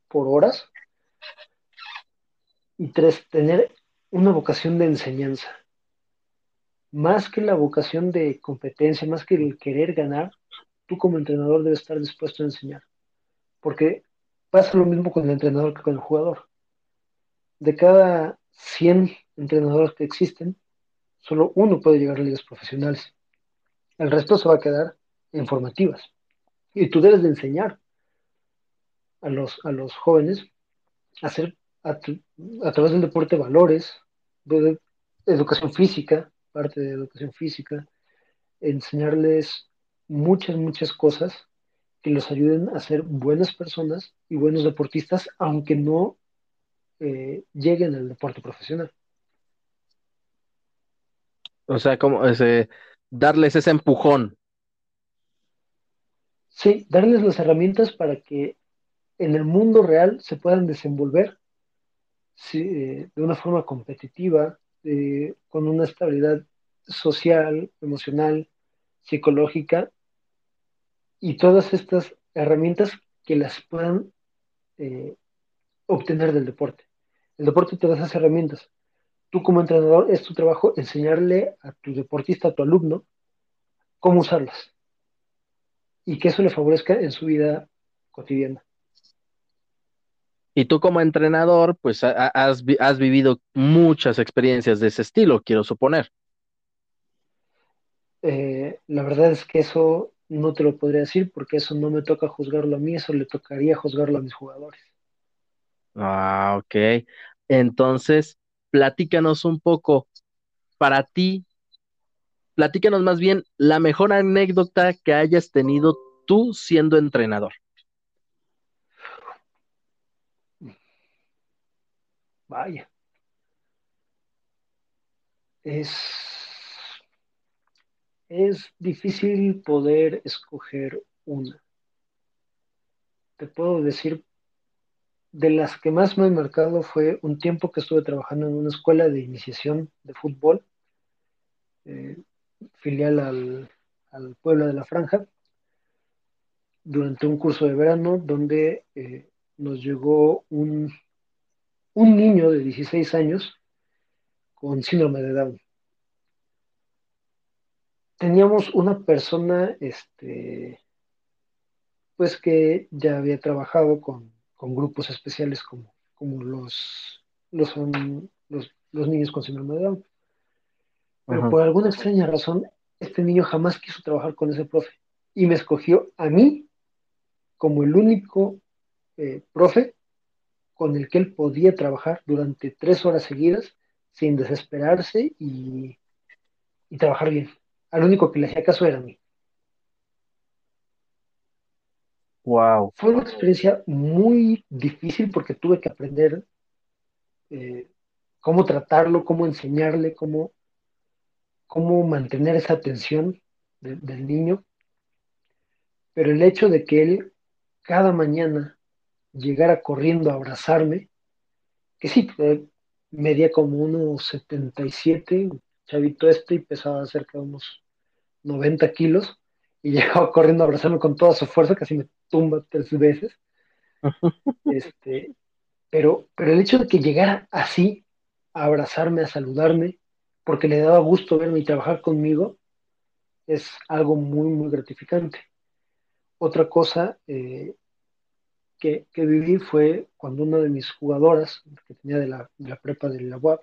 Speaker 2: por horas, y tres, tener una vocación de enseñanza. Más que la vocación de competencia, más que el querer ganar, tú como entrenador debes estar dispuesto a enseñar. Porque pasa lo mismo con el entrenador que con el jugador. De cada 100 entrenadores que existen, solo uno puede llegar a ligas profesionales. El resto se va a quedar en formativas. Y tú debes de enseñar a los, a los jóvenes a hacer a, través del deporte valores, de educación física, parte de educación física, enseñarles muchas, muchas cosas que los ayuden a ser buenas personas y buenos deportistas, aunque no eh, lleguen al deporte profesional.
Speaker 1: O sea, como ese, darles ese empujón.
Speaker 2: Sí, darles las herramientas para que en el mundo real se puedan desenvolver eh, de una forma competitiva, eh, con una estabilidad social, emocional, psicológica y todas estas herramientas que las puedan eh, obtener del deporte. El deporte te da esas herramientas. Tú como entrenador es tu trabajo enseñarle a tu deportista, a tu alumno, cómo usarlas y que eso le favorezca en su vida cotidiana.
Speaker 1: Y tú como entrenador, pues has vivido muchas experiencias de ese estilo, quiero suponer.
Speaker 2: Eh, la verdad es que eso no te lo podría decir porque eso no me toca juzgarlo a mí, eso le tocaría juzgarlo a mis jugadores.
Speaker 1: Ah, ok. Entonces, platícanos un poco, para ti, platícanos más bien la mejor anécdota que hayas tenido tú siendo entrenador.
Speaker 2: Vaya, es, es difícil poder escoger una. Te puedo decir, de las que más me han marcado fue un tiempo que estuve trabajando en una escuela de iniciación de fútbol, eh, filial al, al Puebla de la Franja, durante un curso de verano donde eh, nos llegó un un niño de 16 años con síndrome de Down. Teníamos una persona, este, pues que ya había trabajado con, grupos especiales como, como los, los, son los, niños con síndrome de Down. Pero por alguna extraña razón, este niño jamás quiso trabajar con ese profe y me escogió a mí como el único eh, profe con el que él podía trabajar durante tres horas seguidas sin desesperarse y, y trabajar bien. Al único que le hacía caso era a mí.
Speaker 1: Wow.
Speaker 2: Fue una experiencia muy difícil porque tuve que aprender eh, cómo tratarlo, cómo enseñarle, cómo, cómo mantener esa atención del niño. Pero el hecho de que él cada mañana llegara corriendo a abrazarme, que sí, medía como unos 77, chavito este, y pesaba cerca de unos 90 kilos, y llegaba corriendo a abrazarme con toda su fuerza, casi me tumba tres veces. Este, pero, pero el hecho de que llegara así a abrazarme, a saludarme, porque le daba gusto verme y trabajar conmigo, es algo muy, muy gratificante. Otra cosa eh, que, viví fue cuando una de mis jugadoras, que tenía de la, prepa de la UAP,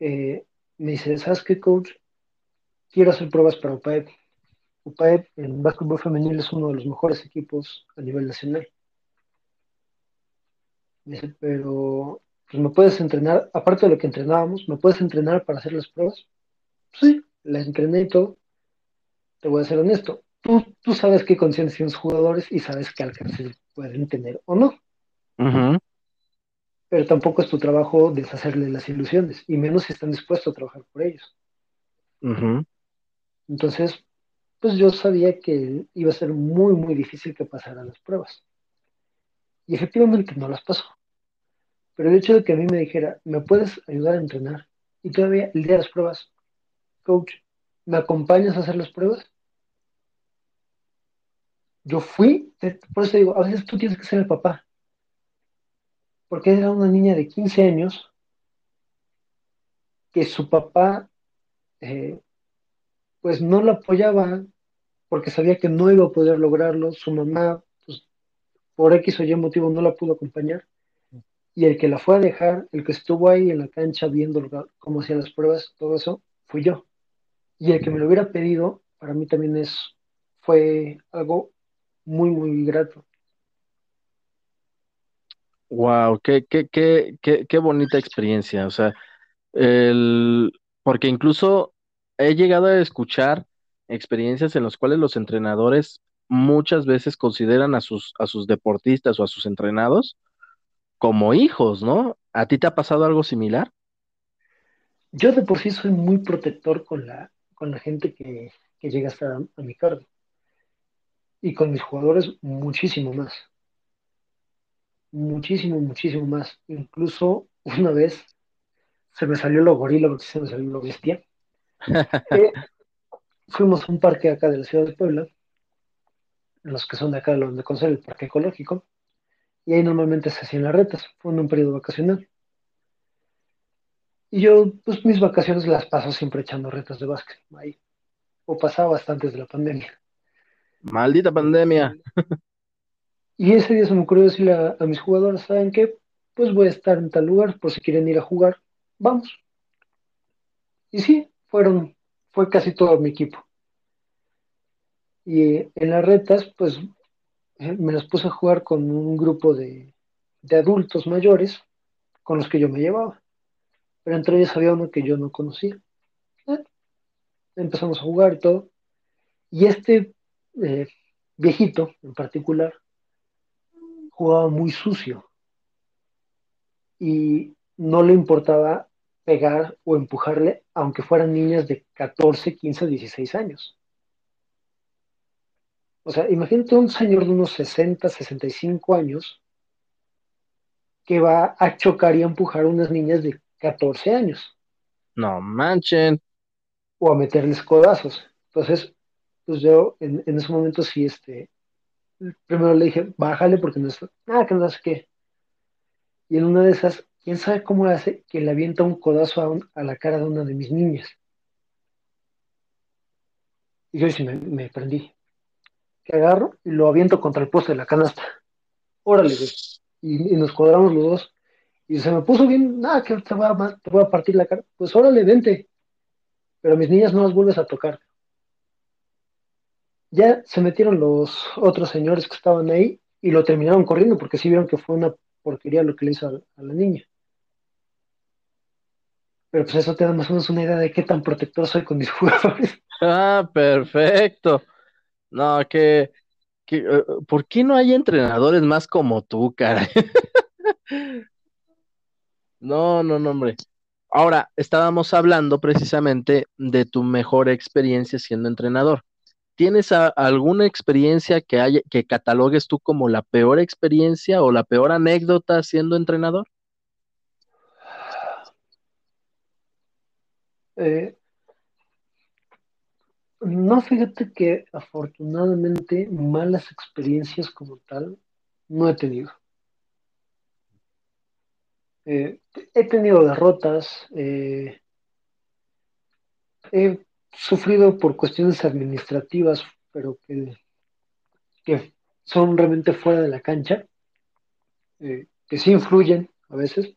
Speaker 2: eh, me dice, ¿sabes qué, coach? Quiero hacer pruebas para UPAEP. UPAEP en básquetbol femenil es uno de los mejores equipos a nivel nacional. Me dice, pero pues me puedes entrenar, aparte de lo que entrenábamos, ¿me puedes entrenar para hacer las pruebas? Sí, las entrené y todo. Te voy a ser honesto. Tú, tú sabes qué conciencia tienen los jugadores y sabes qué alcance pueden tener o no. Pero tampoco es tu trabajo deshacerle las ilusiones, y menos si están dispuestos a trabajar por ellos. Entonces, pues yo sabía que iba a ser muy, muy difícil que pasaran las pruebas. Y efectivamente no las pasó. Pero el hecho de que a mí me dijera, ¿me puedes ayudar a entrenar? Y todavía el día de las pruebas, coach, ¿me acompañas a hacer las pruebas? Yo fui, por eso digo, a veces tú tienes que ser el papá. Porque era una niña de 15 años que su papá eh, pues no la apoyaba porque sabía que no iba a poder lograrlo. Su mamá, pues, por X o Y motivo, no la pudo acompañar. Y el que la fue a dejar, el que estuvo ahí en la cancha viendo cómo hacían las pruebas, todo eso, fui yo. Y el que me lo hubiera pedido, para mí también es, fue algo muy, muy grato.
Speaker 1: Wow, qué, qué, qué, qué, qué bonita experiencia. O sea, el, porque incluso he llegado a escuchar experiencias en las cuales los entrenadores muchas veces consideran a sus, a sus deportistas o a sus entrenados como hijos, ¿no? ¿A ti te ha pasado algo similar?
Speaker 2: Yo de por sí soy muy protector con la, con la gente que, llega hasta a mi cargo. Y con mis jugadores muchísimo más. Muchísimo, muchísimo más. Incluso una vez se me salió lo gorila porque se me salió lo bestia. Eh, fuimos a un parque acá de la ciudad de Puebla, los que son de acá, donde conocer el parque ecológico, y ahí normalmente se hacían las retas, fue en un periodo vacacional. Y yo, pues mis vacaciones las paso siempre echando retas de básquet, ahí, o pasaba bastante desde la pandemia.
Speaker 1: Maldita pandemia.
Speaker 2: Y ese día se me ocurrió decirle a, a mis jugadores, ¿saben qué? Pues voy a estar en tal lugar, por si quieren ir a jugar, vamos. Y sí, fueron, fue casi todo mi equipo. Y en las retas, pues eh, me las puse a jugar con un grupo de, adultos mayores con los que yo me llevaba. Pero entre ellos había uno que yo no conocía. Eh, empezamos a jugar y todo. Y este eh, viejito en particular jugaba muy sucio. Y no le importaba pegar o empujarle, aunque fueran niñas de 14, 15, 16 años. O sea, imagínate un señor de unos 60, 65 años que va a chocar y a empujar a unas niñas de 14 años.
Speaker 1: No manchen.
Speaker 2: O a meterles codazos. Entonces, pues yo en, ese momento sí, este, primero le dije, bájale porque no es, ah, que no sé qué. Y en una de esas, quién sabe cómo hace que le avienta un codazo a, un- a la cara de una de mis niñas. Y yo sí me, me prendí. Que agarro y lo aviento contra el poste de la canasta. Órale, güey. Y, nos cuadramos los dos. Y se me puso bien, nada, que te voy, a, te voy a partir la cara. Pues órale, vente. Pero mis niñas no las vuelves a tocar. Ya se metieron los otros señores que estaban ahí y lo terminaron corriendo porque sí vieron que fue una porquería lo que le hizo a, a la niña. Pero pues eso te da más o menos una idea de qué tan protector soy con mis jugadores.
Speaker 1: Ah, perfecto. No, que, que, eh, ¿por qué no hay entrenadores más como tú, cara? No, no, no, hombre. Ahora, estábamos hablando precisamente de tu mejor experiencia siendo entrenador. ¿Tienes alguna experiencia que haya, que catalogues tú como la peor experiencia o la peor anécdota siendo entrenador?
Speaker 2: Eh, no, fíjate que afortunadamente malas experiencias como tal no he tenido. Eh, he tenido derrotas, eh, he sufrido por cuestiones administrativas, pero que, que son realmente fuera de la cancha, eh, que sí influyen a veces,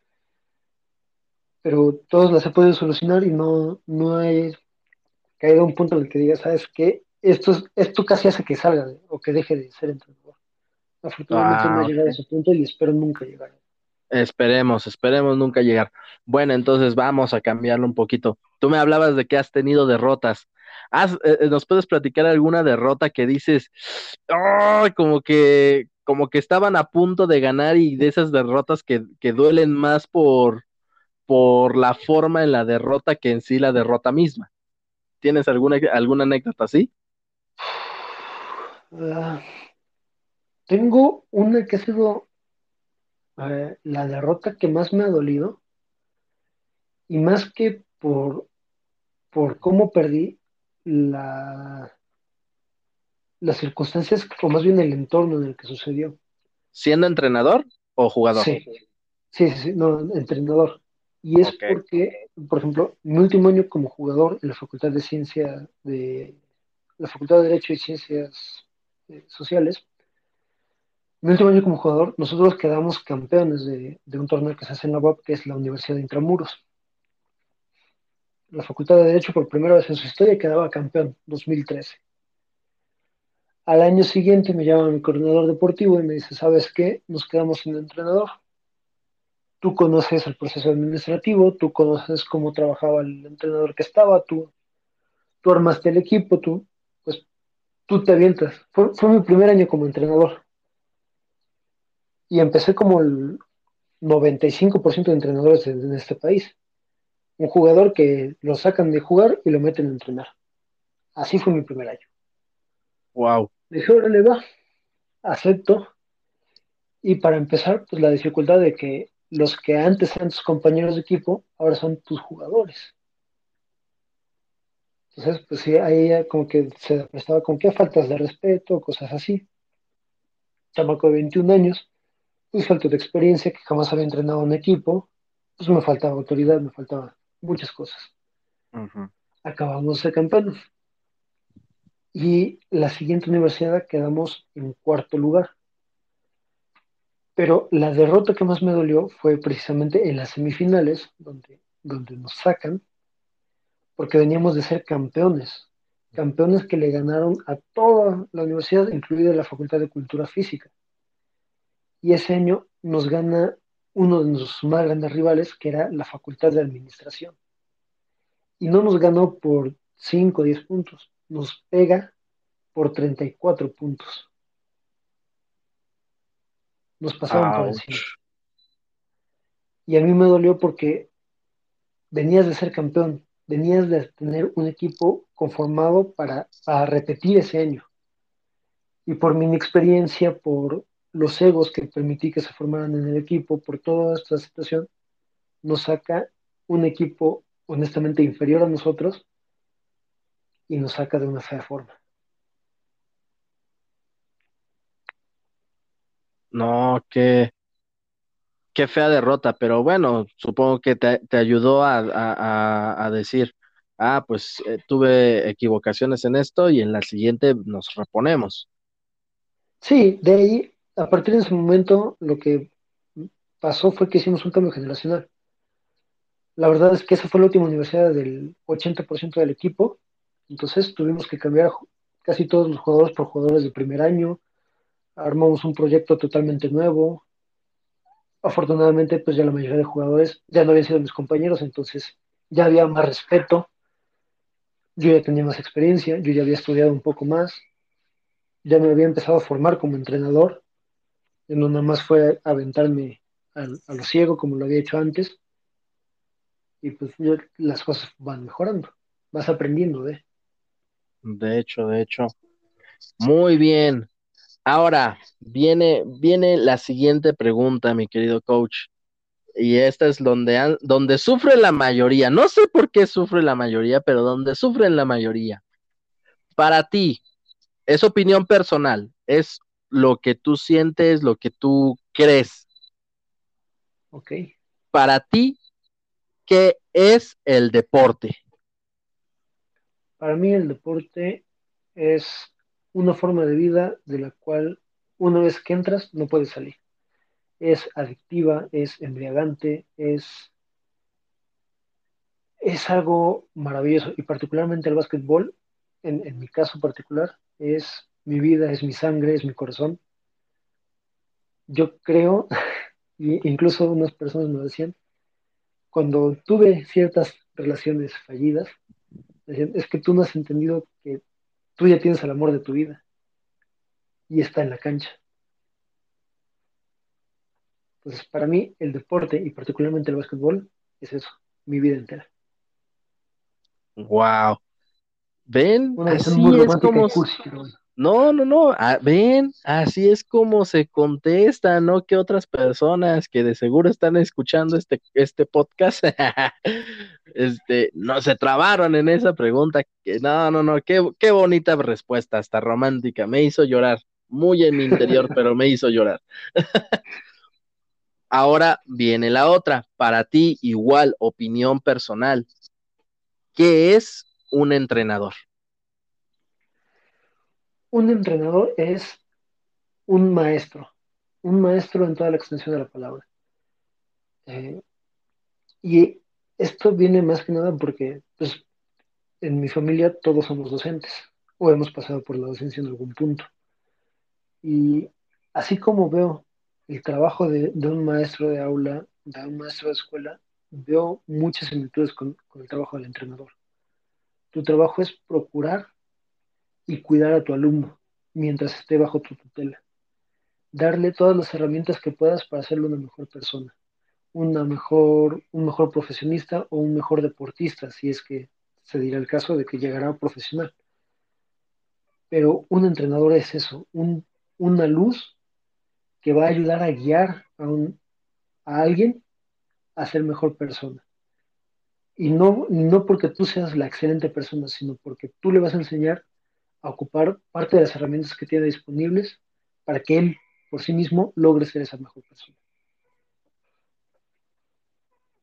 Speaker 2: pero todas las he podido solucionar y no, no caído a un punto en el que diga, ¿sabes qué? Esto, es- esto casi hace que salga de- o que deje de ser entrenador. Afortunadamente no
Speaker 1: Ah,
Speaker 2: he llegado a ese punto y espero nunca llegar.
Speaker 1: Esperemos, esperemos nunca llegar. Bueno, entonces vamos a cambiarlo un poquito. Tú me hablabas de que has tenido derrotas. Has- eh, eh, ¿nos puedes platicar alguna derrota que dices, "Ay, como que, como que estaban a punto de ganar y de esas derrotas que, que duelen más por, por la forma en la derrota que en sí la derrota misma? ¿Tienes alguna, alguna anécdota así?
Speaker 2: Ah, tengo una que ha sido eh, la derrota que más me ha dolido y más que por, por cómo perdí la, las circunstancias o más bien el entorno en el que sucedió.
Speaker 1: ¿Siendo entrenador o jugador?
Speaker 2: Sí, sí, sí, sí, no, entrenador. Y es porque, por ejemplo, mi último año como jugador en la Facultad de Ciencia de la Facultad de Derecho y Ciencias eh, Sociales, mi último año como jugador, nosotros quedamos campeones de, de un torneo que se hace en la UAP, que es la Universidad de Intramuros. La Facultad de Derecho por primera vez en su historia quedaba campeón, 2013. Al año siguiente me llama mi coordinador deportivo y me dice, ¿sabes qué? Nos quedamos sin entrenador. Tú conoces el proceso administrativo, tú conoces cómo trabajaba el entrenador que estaba, tú, tú armaste el equipo, tú, pues tú te avientas. Fue, fue mi primer año como entrenador. Y empecé como el 95% de entrenadores en, en este país. Un jugador que lo sacan de jugar y lo meten a entrenar. Así fue mi primer año.
Speaker 1: Wow.
Speaker 2: Dije, órale, va, acepto. Y para empezar, pues la dificultad de que los que antes eran tus compañeros de equipo, ahora son tus jugadores. Entonces, pues sí, ahí como que se prestaba con qué faltas de respeto, cosas así. Chamaco de 21 años, pues falta de experiencia, que jamás había entrenado en equipo, pues me faltaba autoridad, me faltaba muchas cosas. Acabamos de campeones. Y la siguiente universidad quedamos en cuarto lugar. Pero la derrota que más me dolió fue precisamente en las semifinales, donde, donde nos sacan, porque veníamos de ser campeones, campeones que le ganaron a toda la universidad, incluida la Facultad de Cultura Física. Y ese año nos gana uno de nuestros más grandes rivales, que era la Facultad de Administración. Y no nos ganó por 5 o 10 puntos, nos pega por 34 puntos. Nos pasaron por encima. Y a mí me dolió porque venías de ser campeón, venías de tener un equipo conformado para, para repetir ese año. Y por mi inexperiencia, por los egos que permití que se formaran en el equipo, por toda esta situación, nos saca un equipo honestamente inferior a nosotros y nos saca de una fea forma.
Speaker 1: No, qué, qué fea derrota, pero bueno, supongo que te, te ayudó a, a, a, decir, ah, pues eh, tuve equivocaciones en esto y en la siguiente nos reponemos.
Speaker 2: Sí, de ahí, a partir de ese momento, lo que pasó fue que hicimos un cambio generacional. La verdad es que esa fue la última universidad del 80% del equipo, entonces tuvimos que cambiar casi todos los jugadores por jugadores de primer año, armamos un proyecto totalmente nuevo. Afortunadamente, pues ya la mayoría de jugadores ya no habían sido mis compañeros, entonces ya había más respeto, yo ya tenía más experiencia, yo ya había estudiado un poco más, ya me había empezado a formar como entrenador, no nada más fue aventarme a, lo ciego como lo había hecho antes, y pues las cosas van mejorando, vas aprendiendo de.
Speaker 1: De hecho, de hecho. Muy bien. Ahora viene, viene la siguiente pregunta, mi querido coach. Y esta es donde, donde sufre la mayoría. No sé por qué sufre la mayoría, pero donde sufren la mayoría. Para ti, es opinión personal, es lo que tú sientes, lo que tú crees.
Speaker 2: Ok.
Speaker 1: Para ti, ¿qué es el deporte?
Speaker 2: Para mí el deporte es una forma de vida de la cual una vez que entras no puedes salir. Es adictiva, es embriagante, es, es algo maravilloso y particularmente el básquetbol, en, en mi caso particular, es mi vida, es mi sangre, es mi corazón. Yo creo, incluso unas personas me decían, cuando tuve ciertas relaciones fallidas, decían, es que tú no has entendido que tú ya tienes el amor de tu vida y está en la cancha. Entonces, para mí, el deporte y particularmente el básquetbol es eso, mi vida entera.
Speaker 1: Wow. Ven, así es como. No, no, no. Ah, ven, así es como se contesta, ¿no? Que otras personas que de seguro están escuchando este, este podcast, este, no se trabaron en esa pregunta. Que, no, no, no. Qué, qué bonita respuesta, hasta romántica. Me hizo llorar. Muy en mi interior, pero me hizo llorar. Ahora viene la otra. Para ti, igual, opinión personal. ¿Qué es un entrenador?
Speaker 2: Un entrenador es un maestro, un maestro en toda la extensión de la palabra. Eh, y esto viene más que nada porque pues, en mi familia todos somos docentes o hemos pasado por la docencia en algún punto. Y así como veo el trabajo de, un maestro de aula, de un maestro de escuela, veo muchas similitudes con el trabajo del entrenador. Tu trabajo es procurar y cuidar a tu alumno mientras esté bajo tu tutela. Darle todas las herramientas que puedas para hacerlo una mejor persona, una mejor, un mejor profesionista o un mejor deportista, si es que se dirá el caso de que llegará profesional. Pero un entrenador es eso, una luz que va a ayudar a guiar a, a alguien a ser mejor persona. Y no, no porque tú seas la excelente persona, sino porque tú le vas a enseñar a ocupar parte de las herramientas que tiene disponibles para que él por sí mismo logre ser esa mejor persona.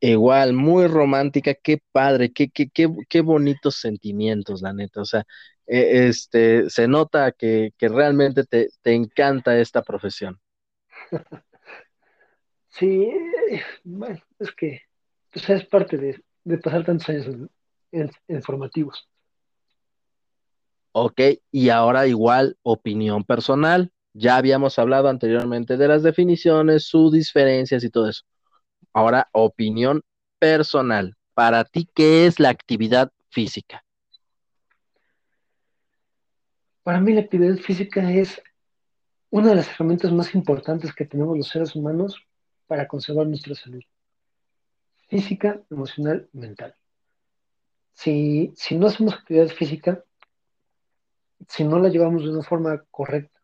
Speaker 1: Igual, muy romántica, qué padre, qué, qué, qué, qué bonitos sentimientos, la neta. O sea, e, este, se nota que, que realmente te, te, encanta esta profesión.
Speaker 2: Sí, bueno, es que pues, es parte de, de pasar tantos años en, en, formativos.
Speaker 1: Ok, y ahora igual opinión personal. Ya habíamos hablado anteriormente de las definiciones, sus diferencias y todo eso. Ahora, opinión personal. Para ti, ¿qué es la actividad física?
Speaker 2: Para mí la actividad física es una de las herramientas más importantes que tenemos los seres humanos para conservar nuestra salud física, emocional mental. Si, si no hacemos actividad física, si no la llevamos de una forma correcta,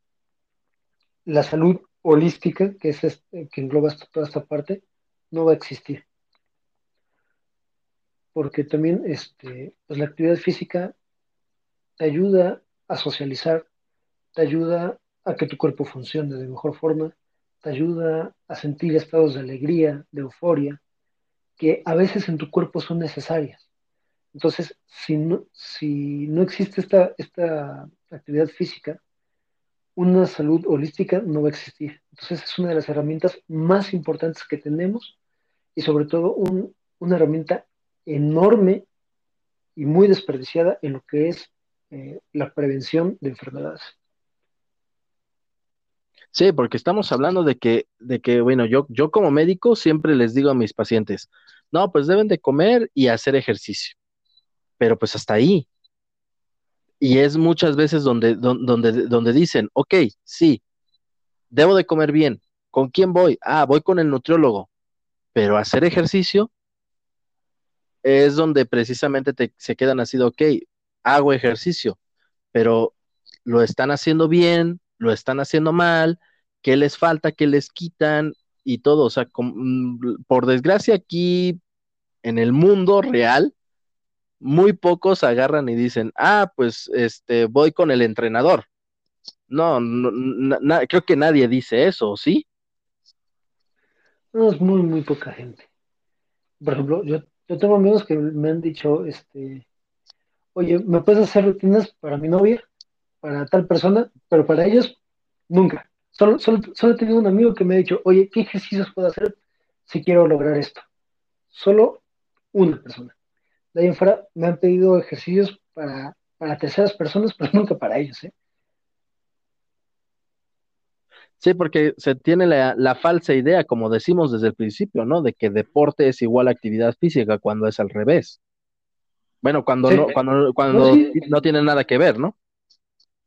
Speaker 2: la salud holística, que, es este, que engloba toda esta parte, no va a existir. Porque también este, pues la actividad física te ayuda a socializar, te ayuda a que tu cuerpo funcione de mejor forma, te ayuda a sentir estados de alegría, de euforia, que a veces en tu cuerpo son necesarias. Entonces, si no, si no existe esta, esta actividad física, una salud holística no va a existir. Entonces, es una de las herramientas más importantes que tenemos y sobre todo una herramienta enorme y muy desperdiciada en lo que es eh, la prevención de enfermedades.
Speaker 1: Sí, porque estamos hablando de que, de que, bueno, yo, yo como médico siempre les digo a mis pacientes, no, pues deben de comer y hacer ejercicio. Pero pues hasta ahí. Y es muchas veces donde, donde, donde dicen, ok, sí, debo de comer bien. ¿Con quién voy? Ah, voy con el nutriólogo. Pero hacer ejercicio es donde precisamente te, se quedan así de, ok, hago ejercicio, pero lo están haciendo bien, lo están haciendo mal, qué les falta, qué les quitan y todo. O sea, mm, por desgracia aquí en el mundo real, muy pocos agarran y dicen, ah, pues este, voy con el entrenador. No, creo que nadie dice eso, ¿sí?
Speaker 2: No, es muy, muy poca gente. Por ejemplo, yo, yo tengo amigos que me han dicho, este, oye, ¿me puedes hacer rutinas para mi novia? para tal persona, pero para ellos nunca. Solo, solo, he tenido un amigo que me ha dicho, oye, ¿qué ejercicios puedo hacer si quiero lograr esto? Solo una persona. De ahí en fuera me han pedido ejercicios para, para terceras personas, pero nunca para ellos. ¿eh?
Speaker 1: Sí, porque se tiene la, falsa idea, como decimos desde el principio, ¿no? De que deporte es igual a actividad física cuando es al revés. Bueno, cuando no, cuando, cuando no tiene nada que ver, ¿no?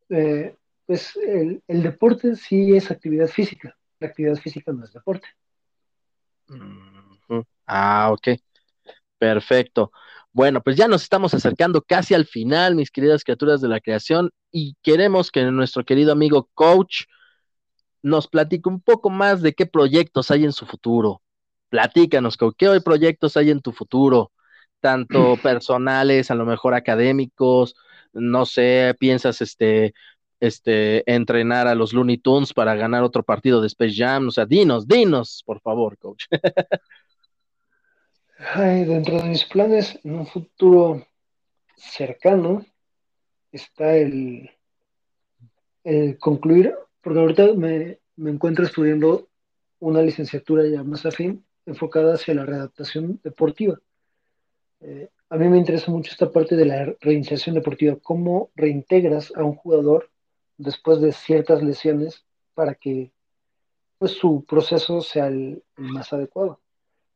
Speaker 2: Eh, pues el, deporte sí es actividad física, la actividad física no es deporte.
Speaker 1: Ah, ok. Perfecto. Bueno, pues ya nos estamos acercando casi al final, mis queridas criaturas de la creación, y queremos que nuestro querido amigo coach nos platique un poco más de qué proyectos hay en su futuro. Platícanos, ¿qué proyectos hay en tu futuro? Tanto personales, a lo mejor académicos, no sé, piensas este, este, entrenar a los Looney Tunes para ganar otro partido de Space Jam, o sea, dinos, dinos, por favor, coach.
Speaker 2: Ay, dentro de mis planes, en un futuro cercano, está el, el concluir, porque ahorita me, encuentro estudiando una licenciatura ya más afín, enfocada hacia la readaptación deportiva. Eh, a mí me interesa mucho esta parte de la reinserción deportiva, cómo reintegras a un jugador después de ciertas lesiones para que pues, su proceso sea el, más adecuado.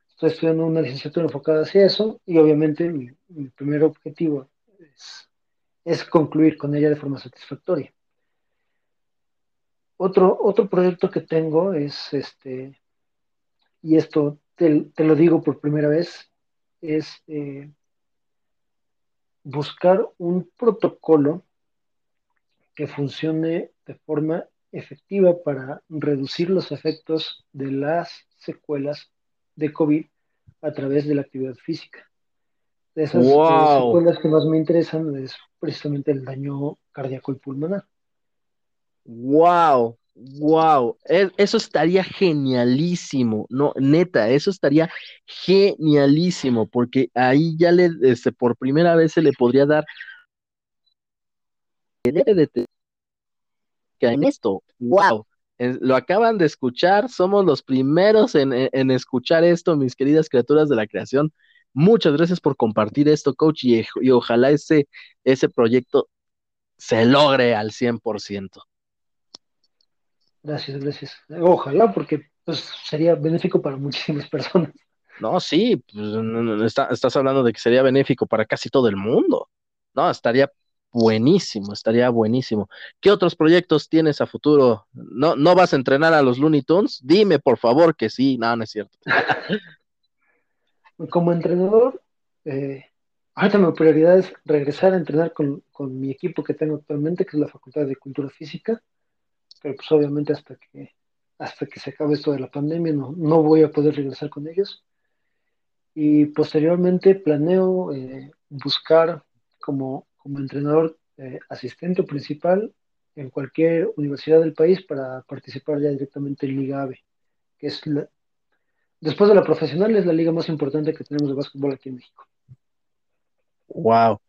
Speaker 2: Estoy estudiando una licenciatura enfocada hacia eso y obviamente mi, primer objetivo es, concluir con ella de forma satisfactoria. Otro, otro proyecto que tengo es este, y esto te, lo digo por primera vez, es eh, buscar un protocolo que funcione de forma efectiva para reducir los efectos de las secuelas de COVID a través de la actividad física. De esas secuelas que más me interesan es precisamente el daño cardíaco y pulmonar.
Speaker 1: ¡Wow! Wow, e, eso estaría genialísimo, no, neta, eso estaría genialísimo, porque ahí ya le, este, por primera vez se le podría dar que en esto, wow, lo acaban de escuchar, somos los primeros en, escuchar esto, mis queridas criaturas de la creación. Muchas gracias por compartir esto, coach, y, y ojalá ese, ese proyecto se logre al 100%.
Speaker 2: Gracias, gracias. Ojalá, porque pues, sería benéfico para muchísimas personas.
Speaker 1: No, sí, pues, estás hablando de que sería benéfico para casi todo el mundo. No, estaría buenísimo, estaría buenísimo. ¿Qué otros proyectos tienes a futuro? ¿No, ¿No vas a entrenar a los Looney Tunes? Dime, por favor, que sí. No, no es cierto.
Speaker 2: Como entrenador, eh, ahorita mi prioridad es regresar a entrenar con, con mi equipo que tengo actualmente, que es la Facultad de Cultura Física pero pues obviamente hasta que, hasta que se acabe esto de la pandemia no, no voy a poder regresar con ellos. Y posteriormente planeo eh, buscar como, como entrenador eh, asistente principal en cualquier universidad del país para participar ya directamente en Liga AVE. que es después de la profesional, es la liga más importante que tenemos de básquetbol aquí en México.
Speaker 1: Wow.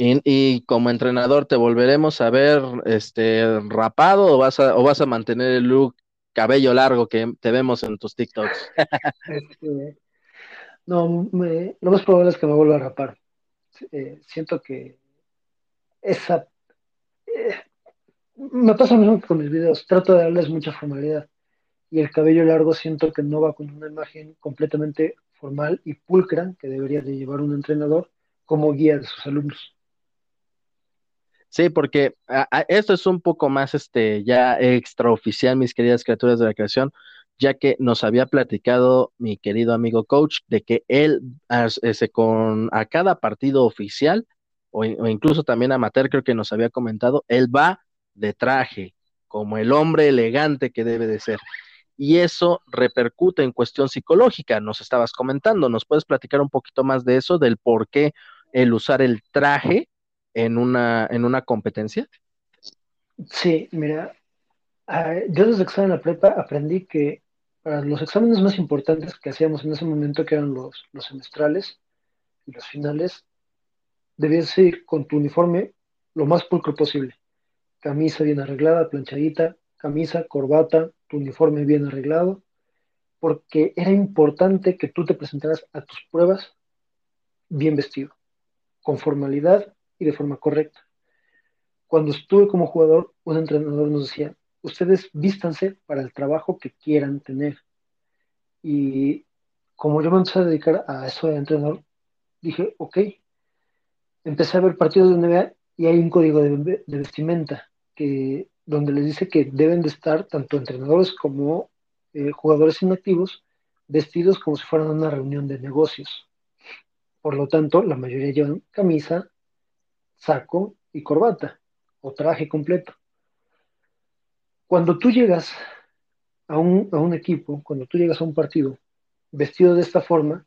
Speaker 1: Y, como entrenador, ¿te volveremos a ver este rapado o vas a, o vas a mantener el look cabello largo que te vemos en tus TikToks?
Speaker 2: Este, no, lo más probable es que me vuelva a rapar. Eh, siento que esa... Eh, me pasa lo mismo que con mis videos, trato de darles mucha formalidad y el cabello largo siento que no va con una imagen completamente formal y pulcra que debería de llevar un entrenador como guía de sus alumnos.
Speaker 1: Sí, porque esto es un poco más este ya extraoficial, mis queridas criaturas de la creación, ya que nos había platicado mi querido amigo coach de que él ese, con a cada partido oficial o, incluso también amateur creo que nos había comentado, él va de traje, como el hombre elegante que debe de ser. Y eso repercute en cuestión psicológica, nos estabas comentando, ¿nos puedes platicar un poquito más de eso, del por qué el usar el traje en una, en una competencia?
Speaker 2: Sí, mira, yo desde que estaba en la prepa aprendí que para los exámenes más importantes que hacíamos en ese momento, que eran los, los semestrales y los finales, debías ir con tu uniforme lo más pulcro posible. Camisa bien arreglada, planchadita, camisa, corbata, tu uniforme bien arreglado, porque era importante que tú te presentaras a tus pruebas bien vestido, con formalidad y de forma correcta. Cuando estuve como jugador, un entrenador nos decía, ustedes vístanse para el trabajo que quieran tener. Y como yo me empecé a dedicar a eso de entrenador, dije, ok, empecé a ver partidos de NBA y hay un código de, vestimenta que, donde les dice que deben de estar tanto entrenadores como eh, jugadores inactivos vestidos como si fueran una reunión de negocios. Por lo tanto, la mayoría llevan camisa, saco y corbata o traje completo. Cuando tú llegas a un, a un equipo, cuando tú llegas a un partido vestido de esta forma,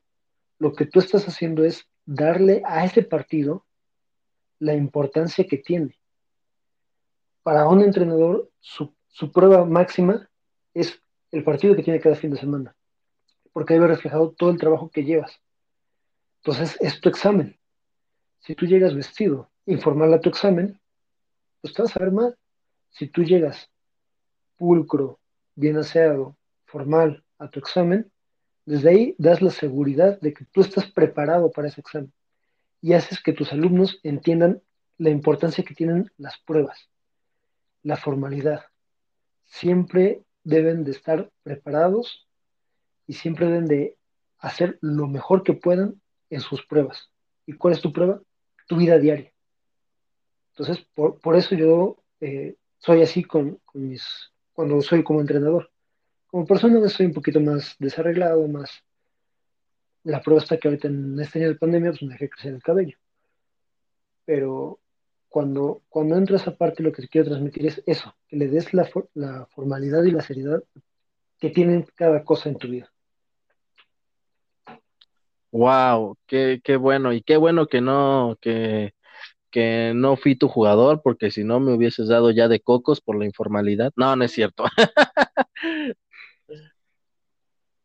Speaker 2: lo que tú estás haciendo es darle a ese partido la importancia que tiene. Para un entrenador, su, su, prueba máxima es el partido que tiene cada fin de semana, porque ahí va reflejado todo el trabajo que llevas. Entonces, es tu examen. Si tú llegas vestido informal a tu examen, pues te vas a ver mal. Si tú llegas pulcro, bien aseado, formal a tu examen, desde ahí das la seguridad de que tú estás preparado para ese examen y haces que tus alumnos entiendan la importancia que tienen las pruebas, la formalidad. Siempre deben de estar preparados y siempre deben de hacer lo mejor que puedan en sus pruebas. ¿Y cuál es tu prueba? Tu vida diaria. Entonces, por, eso yo eh, soy así con, mis, cuando soy como entrenador. Como persona soy un poquito más desarreglado, más... La prueba está que ahorita en este año de pandemia pues me dejé crecer el cabello. Pero cuando, cuando entro a esa parte lo que quiero transmitir es eso, que le des la, la formalidad y la seriedad que tienen cada cosa en tu vida.
Speaker 1: Wow, qué, qué bueno, y qué bueno que no, que, que no fui tu jugador, porque si no me hubieses dado ya de cocos por la informalidad. No, no es cierto.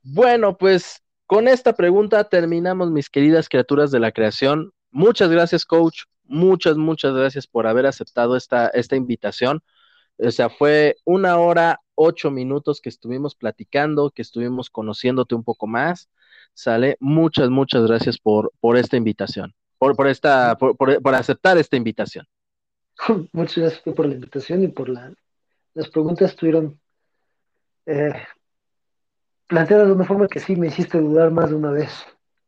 Speaker 1: bueno, pues con esta pregunta terminamos, mis queridas criaturas de la creación. Muchas gracias, coach. Muchas, muchas gracias por haber aceptado esta, esta invitación. O sea, fue una hora, ocho minutos que estuvimos platicando, que estuvimos conociéndote un poco más. Sale, muchas, muchas gracias por, por esta invitación por, por, esta, por, por, aceptar esta invitación.
Speaker 2: Muchas gracias por la invitación y por la, las preguntas estuvieron eh, planteadas de una forma que sí me hiciste dudar más de una vez.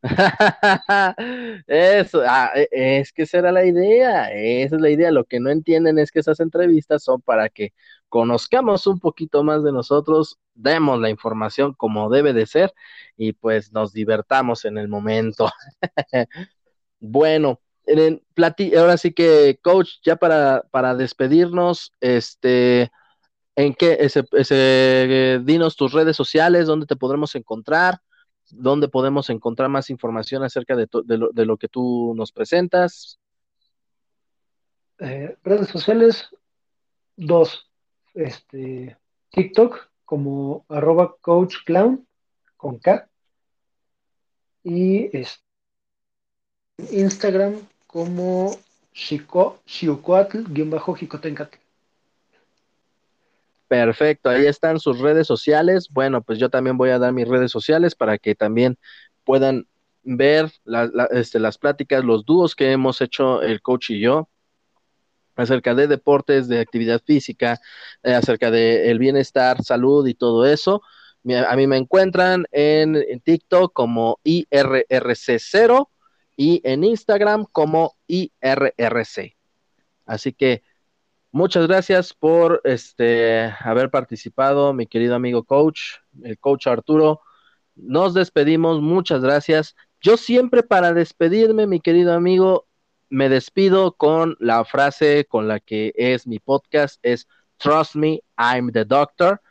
Speaker 1: Eso, ah, e, es que esa era la idea, esa es la idea. Lo que no entienden es que esas entrevistas son para que conozcamos un poquito más de nosotros, demos la información como debe de ser y pues nos divertamos en el momento. Bueno, en ahora sí que, coach, ya para, para despedirnos, este, ¿en qué? Dinos tus redes sociales, dónde te podremos encontrar, dónde podemos encontrar más información acerca de, lo, de lo, que tú nos presentas.
Speaker 2: Eh, redes sociales, dos. Este, TikTok, como arroba coach clown con K. Y es Instagram como Xiucoatl-Jicotencatl.
Speaker 1: Perfecto, ahí están sus redes sociales. Bueno, pues yo también voy a dar mis redes sociales para que también puedan ver este, las pláticas, los dúos que hemos hecho el coach y yo acerca de deportes, de actividad física, eh, acerca de el bienestar, salud y todo eso. A mí me encuentran en, en TikTok como IRRC0 y en Instagram como IRRC. Así que muchas gracias por este haber participado, mi querido amigo coach, el coach Arturo. Nos despedimos, muchas gracias. Yo siempre para despedirme, mi querido amigo, me despido con la frase con la que es mi podcast, es Trust me, I'm the doctor.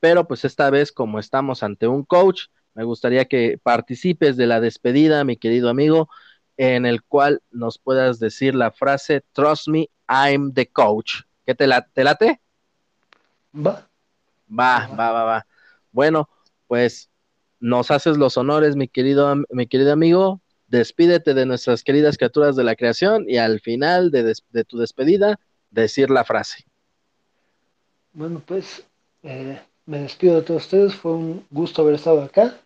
Speaker 1: Pero pues esta vez como estamos ante un coach, me gustaría que participes de la despedida, mi querido amigo, en el cual nos puedas decir la frase Trust me, I'm the coach. ¿Qué te, la, te late?
Speaker 2: Va.
Speaker 1: Va, va, va, va. Bueno, pues nos haces los honores, mi querido, mi querido amigo. Despídete de nuestras queridas criaturas de la creación y al final de, tu despedida, decir la frase.
Speaker 2: Bueno, pues eh, me despido de todos ustedes. Fue un gusto haber estado acá.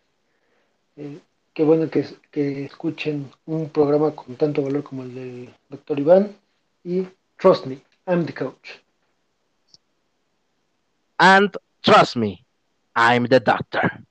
Speaker 2: Eh, qué bueno que, escuchen un programa con tanto valor como el del doctor Iván. Y trust me, I'm the coach.
Speaker 1: And trust me, I'm the doctor.